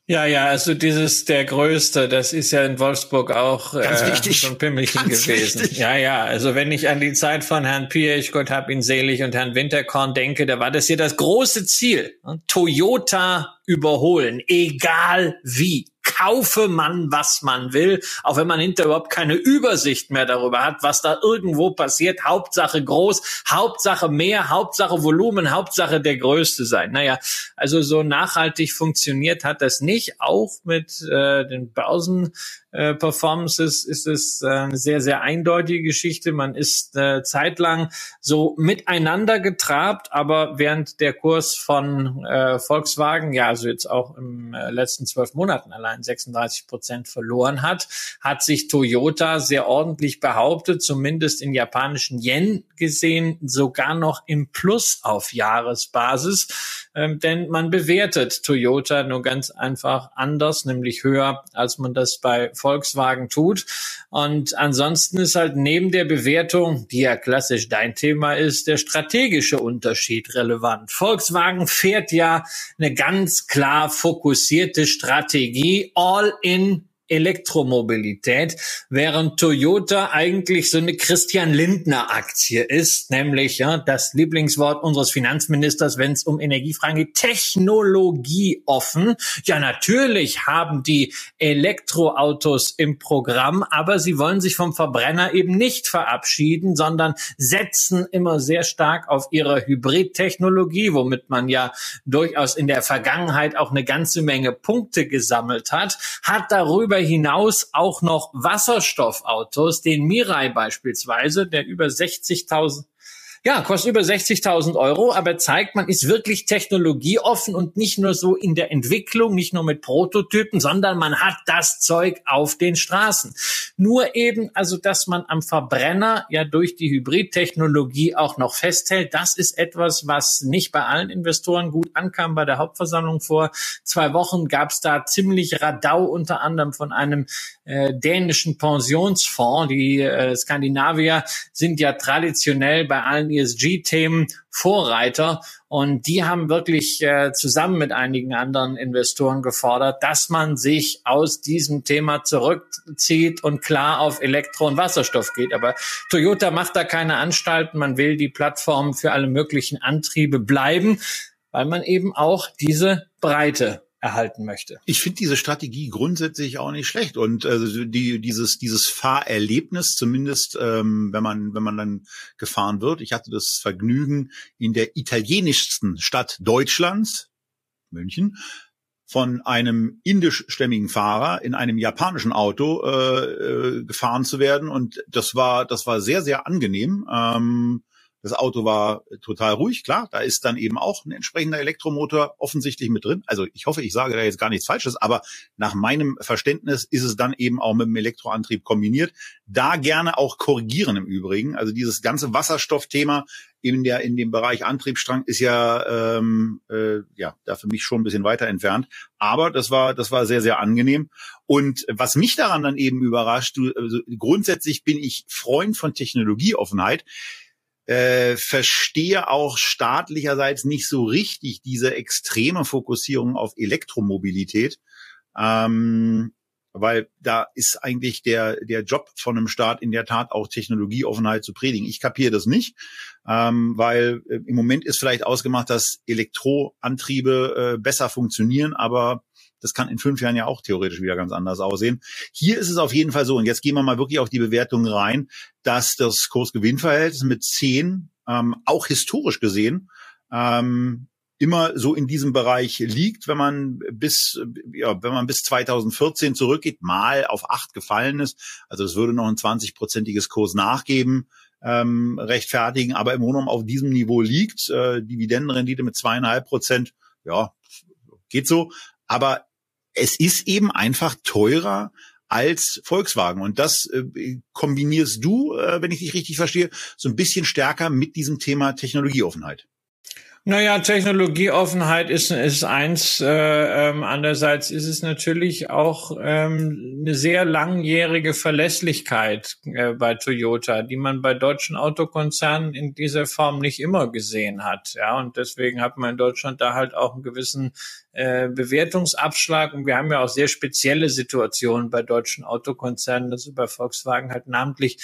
Ja, ja, also dieses der Größte, das ist ja in Wolfsburg auch Ganz äh, wichtig. ein Pimmelchen gewesen. wichtig. Ja, ja, also wenn ich an die Zeit von Herrn Piech, Gott hab ihn selig, und Herrn Winterkorn denke, da war das hier das große Ziel. Toyota überholen, egal wie kaufe man, was man will, auch wenn man hinter überhaupt keine Übersicht mehr darüber hat, was da irgendwo passiert. Hauptsache groß, Hauptsache mehr, Hauptsache Volumen, Hauptsache der Größte sein. Naja, also so nachhaltig funktioniert hat das nicht. Auch mit äh, den Börsen äh, Performances ist es äh, eine sehr, sehr eindeutige Geschichte. Man ist äh, zeitlang so miteinander getrabt, aber während der Kurs von äh, Volkswagen, ja, also jetzt auch im äh, letzten zwölf Monaten allein 36 Prozent verloren hat, hat sich Toyota sehr ordentlich behauptet, zumindest in japanischen Yen gesehen, sogar noch im Plus auf Jahresbasis. Ähm, denn man bewertet Toyota nur ganz einfach anders, nämlich höher, als man das bei Volkswagen tut. Und ansonsten ist halt neben der Bewertung, die ja klassisch dein Thema ist, der strategische Unterschied relevant. Volkswagen fährt ja eine ganz klar fokussierte Strategie, all in Elektromobilität, während Toyota eigentlich so eine Christian Lindner Aktie ist, nämlich ja, das Lieblingswort unseres Finanzministers, wenn es um Energiefragen geht, Technologie offen. Ja, natürlich haben die Elektroautos im Programm, aber sie wollen sich vom Verbrenner eben nicht verabschieden, sondern setzen immer sehr stark auf ihre Hybridtechnologie, womit man ja durchaus in der Vergangenheit auch eine ganze Menge Punkte gesammelt hat, hat darüber darüber hinaus auch noch Wasserstoffautos, den Mirai beispielsweise, der über 60.000 ja, kostet über 60.000 Euro, aber zeigt, man ist wirklich technologieoffen und nicht nur so in der Entwicklung, nicht nur mit Prototypen, sondern man hat das Zeug auf den Straßen. Nur eben, also, dass man am Verbrenner ja durch die Hybridtechnologie auch noch festhält, das ist etwas, was nicht bei allen Investoren gut ankam. Bei der Hauptversammlung vor zwei Wochen gab es da ziemlich Radau unter anderem von einem äh, dänischen Pensionsfonds. Die äh, Skandinavier sind ja traditionell bei allen ESG-Themen Vorreiter und die haben wirklich äh, zusammen mit einigen anderen Investoren gefordert, dass man sich aus diesem Thema zurückzieht und klar auf Elektro- und Wasserstoff geht. Aber Toyota macht da keine Anstalten. Man will die Plattform für alle möglichen Antriebe bleiben, weil man eben auch diese Breite erhalten möchte. Ich finde diese Strategie grundsätzlich auch nicht schlecht und also die dieses dieses Fahrerlebnis zumindest ähm, wenn man wenn man dann gefahren wird. Ich hatte das Vergnügen in der italienischsten Stadt Deutschlands München von einem indischstämmigen Fahrer in einem japanischen Auto äh, äh, gefahren zu werden und das war das war sehr sehr angenehm. Ähm, Das Auto war total ruhig, klar. Da ist dann eben auch ein entsprechender Elektromotor offensichtlich mit drin. Also ich hoffe, ich sage da jetzt gar nichts Falsches, aber nach meinem Verständnis ist es dann eben auch mit dem Elektroantrieb kombiniert. Da gerne auch korrigieren im Übrigen. Also dieses ganze Wasserstoffthema in der in dem Bereich Antriebsstrang ist ja ähm, äh, ja da für mich schon ein bisschen weiter entfernt. Aber das war das war sehr sehr angenehm. Und was mich daran dann eben überrascht, du, also grundsätzlich bin ich Freund von Technologieoffenheit. Äh, verstehe auch staatlicherseits nicht so richtig diese extreme Fokussierung auf Elektromobilität. Ähm, weil da ist eigentlich der, der Job von einem Staat in der Tat auch Technologieoffenheit zu predigen. Ich kapiere das nicht, ähm, weil äh, im Moment ist vielleicht ausgemacht, dass Elektroantriebe äh, besser funktionieren, aber das kann in fünf Jahren ja auch theoretisch wieder ganz anders aussehen. Hier ist es auf jeden Fall so, und jetzt gehen wir mal wirklich auf die Bewertung rein, dass das Kursgewinnverhältnis mit zehn ähm, auch historisch gesehen ähm, immer so in diesem Bereich liegt, wenn man bis, ja, wenn man bis 2014 zurückgeht, mal auf acht gefallen ist. Also es würde noch ein 20-prozentiges Kurs nachgeben, ähm, rechtfertigen, aber im Grunde auf diesem Niveau liegt. Äh, Dividendenrendite mit zweieinhalb Prozent, ja, geht so. Aber es ist eben einfach teurer als Volkswagen. Und das äh, kombinierst du, äh, wenn ich dich richtig verstehe, so ein bisschen stärker mit diesem Thema Technologieoffenheit. Naja, Technologieoffenheit ist, ist eins. Äh, ähm, andererseits ist es natürlich auch ähm, eine sehr langjährige Verlässlichkeit äh, bei Toyota, die man bei deutschen Autokonzernen in dieser Form nicht immer gesehen hat. Ja, und deswegen hat man in Deutschland da halt auch einen gewissen äh, Bewertungsabschlag. Und wir haben ja auch sehr spezielle Situationen bei deutschen Autokonzernen, also bei Volkswagen halt namentlich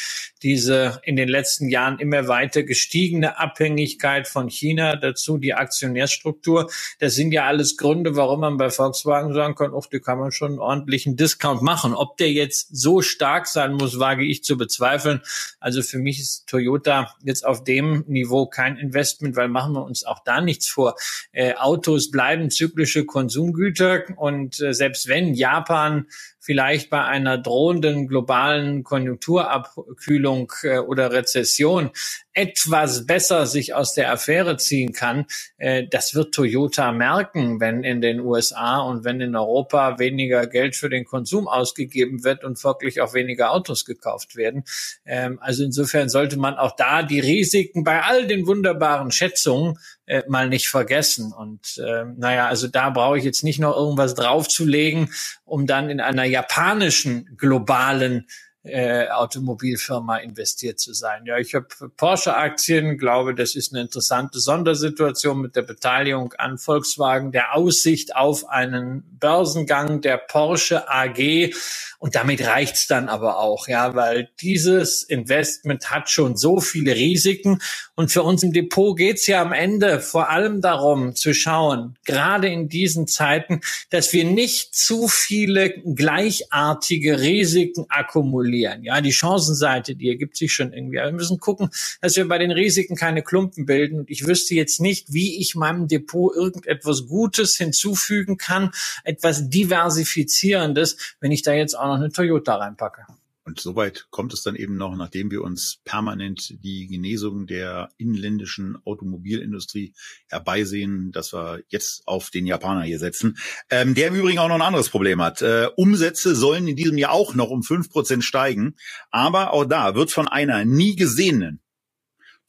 diese in den letzten Jahren immer weiter gestiegene Abhängigkeit von China, dazu die Aktionärstruktur. Das sind ja alles Gründe, warum man bei Volkswagen sagen kann, oh, die kann man schon einen ordentlichen Discount machen. Ob der jetzt so stark sein muss, wage ich zu bezweifeln. Also für mich ist Toyota jetzt auf dem Niveau kein Investment, weil machen wir uns auch da nichts vor. Äh, Autos bleiben zyklische Konsumgüter. Und äh, selbst wenn Japan vielleicht bei einer drohenden globalen Konjunkturabkühlung äh, oder Rezession etwas besser sich aus der Affäre ziehen kann, äh, das wird Toyota merken, wenn in den USA und wenn in Europa weniger Geld für den Konsum ausgegeben wird und folglich auch weniger Autos gekauft werden. Ähm, also insofern sollte man auch da die Risiken bei all den wunderbaren Schätzungen äh, mal nicht vergessen. Und äh, naja, also da brauche ich jetzt nicht noch irgendwas draufzulegen, um dann in einer japanischen globalen äh, Automobilfirma investiert zu sein. Ja, ich habe Porsche-Aktien, glaube, das ist eine interessante Sondersituation mit der Beteiligung an Volkswagen, der Aussicht auf einen Börsengang der Porsche AG. Und damit reicht's dann aber auch, ja, weil dieses Investment hat schon so viele Risiken. Und für uns im Depot geht's ja am Ende vor allem darum zu schauen, gerade in diesen Zeiten, dass wir nicht zu viele gleichartige Risiken akkumulieren. Ja, die Chancenseite, die ergibt sich schon irgendwie. Aber wir müssen gucken, dass wir bei den Risiken keine Klumpen bilden. Und ich wüsste jetzt nicht, wie ich meinem Depot irgendetwas Gutes hinzufügen kann, etwas diversifizierendes, wenn ich da jetzt auch noch eine Toyota reinpacke. Und soweit kommt es dann eben noch, nachdem wir uns permanent die Genesung der inländischen Automobilindustrie herbeisehen, dass wir jetzt auf den Japaner hier setzen, ähm, der im Übrigen auch noch ein anderes Problem hat. Äh, Umsätze sollen in diesem Jahr auch noch um fünf Prozent steigen, aber auch da wird von einer nie gesehenen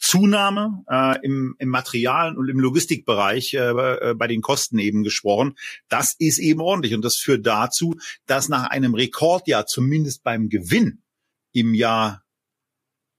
Zunahme äh, im, im Material und im Logistikbereich äh, äh, bei den Kosten eben gesprochen. Das ist eben ordentlich und das führt dazu, dass nach einem Rekordjahr zumindest beim Gewinn im Jahr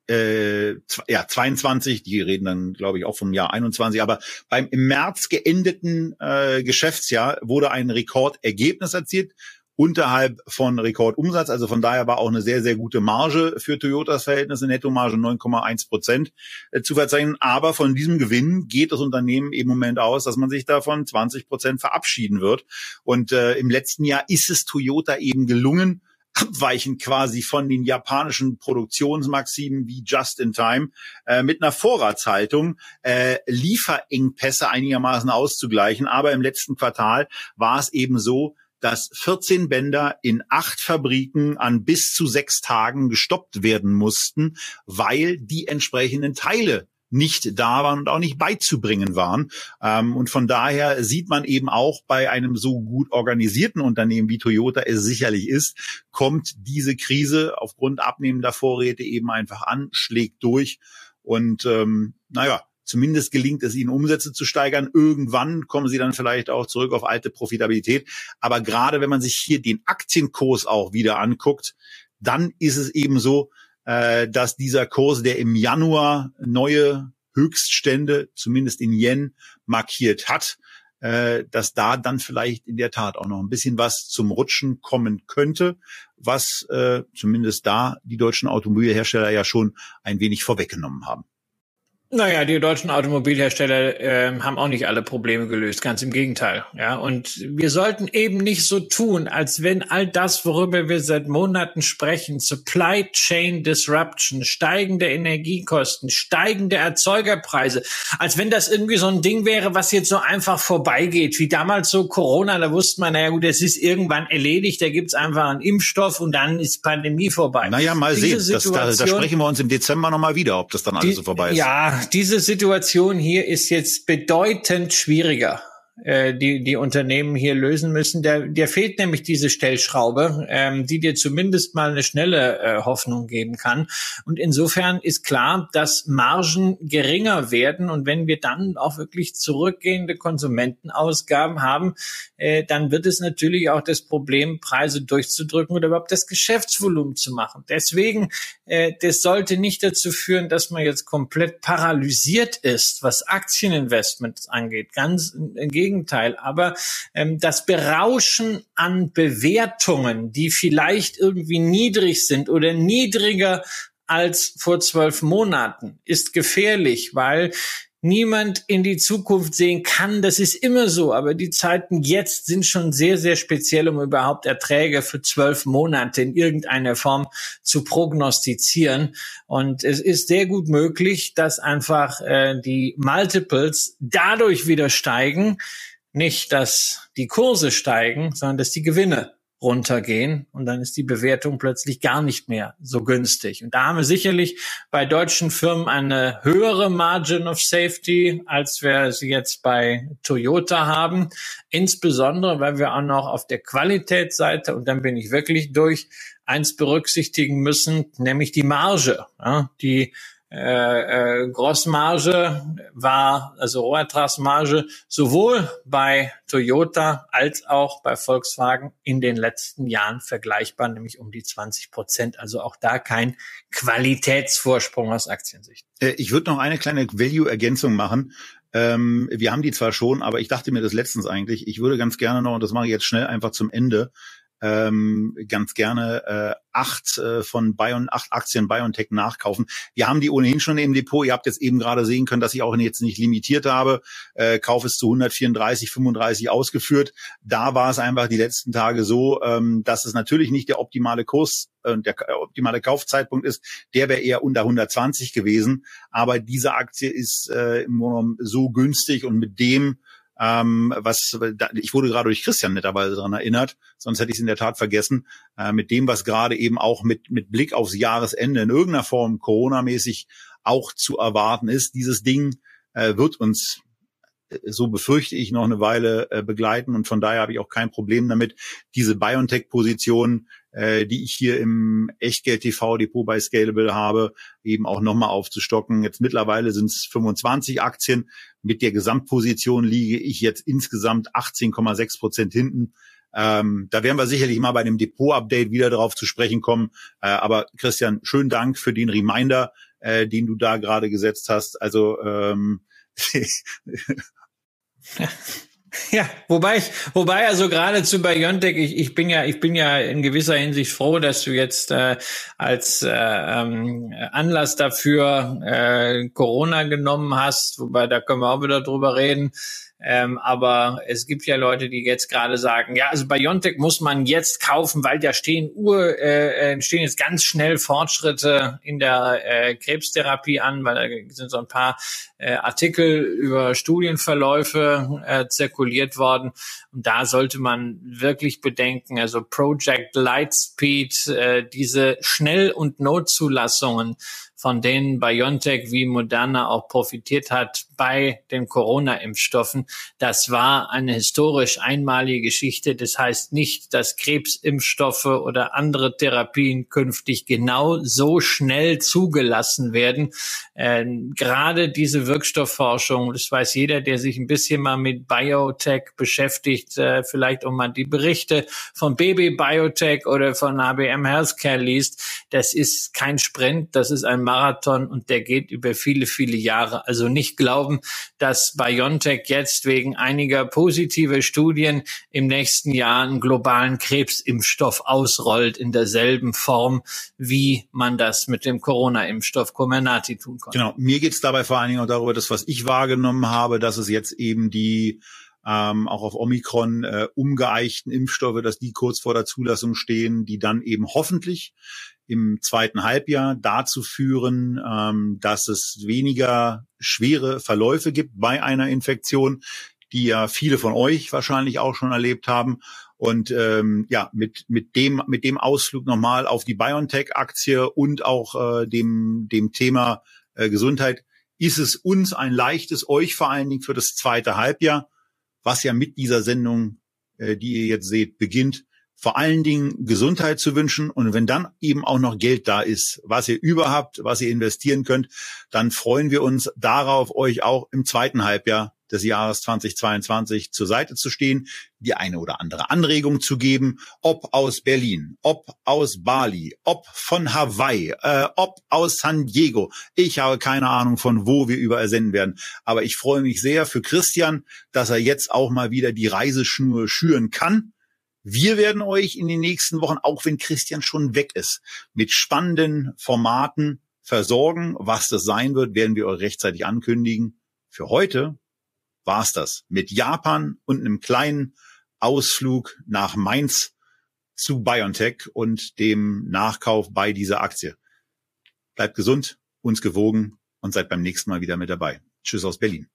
äh, ja 22, die reden dann glaube ich auch vom Jahr 21, aber beim im März geendeten äh, Geschäftsjahr wurde ein Rekordergebnis erzielt unterhalb von Rekordumsatz. Also von daher war auch eine sehr, sehr gute Marge für Toyotas Verhältnisse, Nettomarge 9,1 Prozent äh, zu verzeichnen. Aber von diesem Gewinn geht das Unternehmen im Moment aus, dass man sich davon 20 Prozent verabschieden wird. Und äh, im letzten Jahr ist es Toyota eben gelungen, abweichend quasi von den japanischen Produktionsmaximen wie Just in Time äh, mit einer Vorratshaltung äh, Lieferengpässe einigermaßen auszugleichen. Aber im letzten Quartal war es eben so, dass 14 Bänder in acht Fabriken an bis zu sechs Tagen gestoppt werden mussten, weil die entsprechenden Teile nicht da waren und auch nicht beizubringen waren. Ähm, und von daher sieht man eben auch bei einem so gut organisierten Unternehmen wie Toyota es sicherlich ist, kommt diese Krise aufgrund abnehmender Vorräte eben einfach an, schlägt durch. Und ähm, naja, Zumindest gelingt es ihnen, Umsätze zu steigern. Irgendwann kommen sie dann vielleicht auch zurück auf alte Profitabilität. Aber gerade wenn man sich hier den Aktienkurs auch wieder anguckt, dann ist es eben so, äh, dass dieser Kurs, der im Januar neue Höchststände, zumindest in Yen, markiert hat, äh, dass da dann vielleicht in der Tat auch noch ein bisschen was zum Rutschen kommen könnte, was äh, zumindest da die deutschen Automobilhersteller ja schon ein wenig vorweggenommen haben. Naja, die deutschen Automobilhersteller äh, haben auch nicht alle Probleme gelöst, ganz im Gegenteil. Ja, und wir sollten eben nicht so tun, als wenn all das, worüber wir seit Monaten sprechen, Supply Chain Disruption, steigende Energiekosten, steigende Erzeugerpreise, als wenn das irgendwie so ein Ding wäre, was jetzt so einfach vorbeigeht, wie damals so Corona, da wusste man, naja gut, es ist irgendwann erledigt, da gibt's einfach einen Impfstoff und dann ist Pandemie vorbei. Naja, mal Diese sehen, das, da, da sprechen wir uns im Dezember nochmal wieder, ob das dann alles die, so vorbei ist. Ja, diese Situation hier ist jetzt bedeutend schwieriger äh, die die Unternehmen hier lösen müssen. Der, der fehlt nämlich diese Stellschraube, ähm, die dir zumindest mal eine schnelle äh, Hoffnung geben kann. Und insofern ist klar, dass Margen geringer werden. Und wenn wir dann auch wirklich zurückgehende Konsumentenausgaben haben, äh, dann wird es natürlich auch das Problem, Preise durchzudrücken oder überhaupt das Geschäftsvolumen zu machen. Deswegen, äh, das sollte nicht dazu führen, dass man jetzt komplett paralysiert ist, was Aktieninvestments angeht. Ganz im Gegenteil. Aber ähm, das Berauschen an Bewertungen, die vielleicht irgendwie niedrig sind oder niedriger als vor zwölf Monaten, ist gefährlich, weil niemand in die Zukunft sehen kann. Das ist immer so. Aber die Zeiten jetzt sind schon sehr, sehr speziell, um überhaupt Erträge für zwölf Monate in irgendeiner Form zu prognostizieren. Und es ist sehr gut möglich, dass einfach äh, die Multiples dadurch wieder steigen. Nicht, dass die Kurse steigen, sondern dass die Gewinne runtergehen und dann ist die Bewertung plötzlich gar nicht mehr so günstig. Und da haben wir sicherlich bei deutschen Firmen eine höhere Margin of Safety, als wir sie jetzt bei Toyota haben. Insbesondere, weil wir auch noch auf der Qualitätsseite, und dann bin ich wirklich durch, eins berücksichtigen müssen, nämlich die Marge. Ja, die äh, äh, Grossmarge war, also Rohertragsmarge, sowohl bei Toyota als auch bei Volkswagen in den letzten Jahren vergleichbar, nämlich um die 20 Prozent. Also auch da kein Qualitätsvorsprung aus Aktiensicht. Äh, ich würde noch eine kleine Value-Ergänzung machen. Ähm, wir haben die zwar schon, aber ich dachte mir das letztens eigentlich, ich würde ganz gerne noch, und das mache ich jetzt schnell einfach zum Ende, ähm, ganz gerne äh, acht äh, von Bion, acht Aktien BioNTech nachkaufen. Wir haben die ohnehin schon im Depot. Ihr habt jetzt eben gerade sehen können, dass ich auch jetzt nicht limitiert habe. Äh, Kauf ist zu 134, 35 ausgeführt. Da war es einfach die letzten Tage so, ähm, dass es natürlich nicht der optimale Kurs äh, der optimale Kaufzeitpunkt ist. Der wäre eher unter 120 gewesen. Aber diese Aktie ist äh, im Grunde so günstig und mit dem ähm, was ich wurde gerade durch Christian netterweise daran erinnert, sonst hätte ich es in der Tat vergessen, äh, mit dem, was gerade eben auch mit, mit Blick aufs Jahresende in irgendeiner Form Corona-mäßig auch zu erwarten ist. Dieses Ding äh, wird uns äh, so befürchte ich noch eine Weile äh, begleiten und von daher habe ich auch kein Problem damit, diese BioNTech-Position äh, die ich hier im Echtgeld TV Depot bei Scalable habe, eben auch nochmal aufzustocken. Jetzt mittlerweile sind es 25 Aktien. Mit der Gesamtposition liege ich jetzt insgesamt 18,6 Prozent hinten. Ähm, da werden wir sicherlich mal bei dem Depot-Update wieder darauf zu sprechen kommen. Äh, aber Christian, schönen Dank für den Reminder, äh, den du da gerade gesetzt hast. Also ähm, Ja, wobei ich, wobei also gerade zu Biontech, ich, ich bin ja, ich bin ja in gewisser Hinsicht froh, dass du jetzt äh, als äh, ähm, Anlass dafür äh, Corona genommen hast, wobei da können wir auch wieder drüber reden. Ähm, aber es gibt ja Leute, die jetzt gerade sagen, ja, also Biontech muss man jetzt kaufen, weil da stehen Ur, äh, äh, stehen jetzt ganz schnell Fortschritte in der äh, Krebstherapie an, weil da sind so ein paar äh, Artikel über Studienverläufe äh, zirkuliert worden. Und da sollte man wirklich bedenken, also Project Lightspeed, äh, diese Schnell- und Notzulassungen von denen BioNTech wie Moderna auch profitiert hat bei den Corona-Impfstoffen. Das war eine historisch einmalige Geschichte. Das heißt nicht, dass Krebsimpfstoffe oder andere Therapien künftig genau so schnell zugelassen werden. Ähm, gerade diese Wirkstoffforschung, das weiß jeder, der sich ein bisschen mal mit Biotech beschäftigt, äh, vielleicht um mal die Berichte von Baby Biotech oder von ABM Healthcare liest, das ist kein Sprint, das ist ein Marathon und der geht über viele, viele Jahre. Also nicht glauben, dass BioNTech jetzt wegen einiger positiver Studien im nächsten Jahr einen globalen Krebsimpfstoff ausrollt in derselben Form, wie man das mit dem Corona-Impfstoff Comirnaty tun konnte. Genau, mir geht es dabei vor allen Dingen auch darüber, das, was ich wahrgenommen habe, dass es jetzt eben die ähm, auch auf Omikron äh, umgeeichten Impfstoffe, dass die kurz vor der Zulassung stehen, die dann eben hoffentlich im zweiten Halbjahr dazu führen, ähm, dass es weniger schwere Verläufe gibt bei einer Infektion, die ja viele von euch wahrscheinlich auch schon erlebt haben. Und ähm, ja, mit mit dem mit dem Ausflug nochmal auf die BioNTech-Aktie und auch äh, dem dem Thema äh, Gesundheit ist es uns ein leichtes, euch vor allen Dingen für das zweite Halbjahr, was ja mit dieser Sendung, äh, die ihr jetzt seht, beginnt, vor allen Dingen Gesundheit zu wünschen. Und wenn dann eben auch noch Geld da ist, was ihr überhaupt, was ihr investieren könnt, dann freuen wir uns darauf, euch auch im zweiten Halbjahr des Jahres 2022 zur Seite zu stehen, die eine oder andere Anregung zu geben, ob aus Berlin, ob aus Bali, ob von Hawaii, äh, ob aus San Diego. Ich habe keine Ahnung, von wo wir überall senden werden. Aber ich freue mich sehr für Christian, dass er jetzt auch mal wieder die Reiseschnur schüren kann wir werden euch in den nächsten Wochen, auch wenn Christian schon weg ist, mit spannenden Formaten versorgen. Was das sein wird, werden wir euch rechtzeitig ankündigen. Für heute war's das mit Japan und einem kleinen Ausflug nach Mainz zu BioNTech und dem Nachkauf bei dieser Aktie. Bleibt gesund, uns gewogen und seid beim nächsten Mal wieder mit dabei. Tschüss aus Berlin.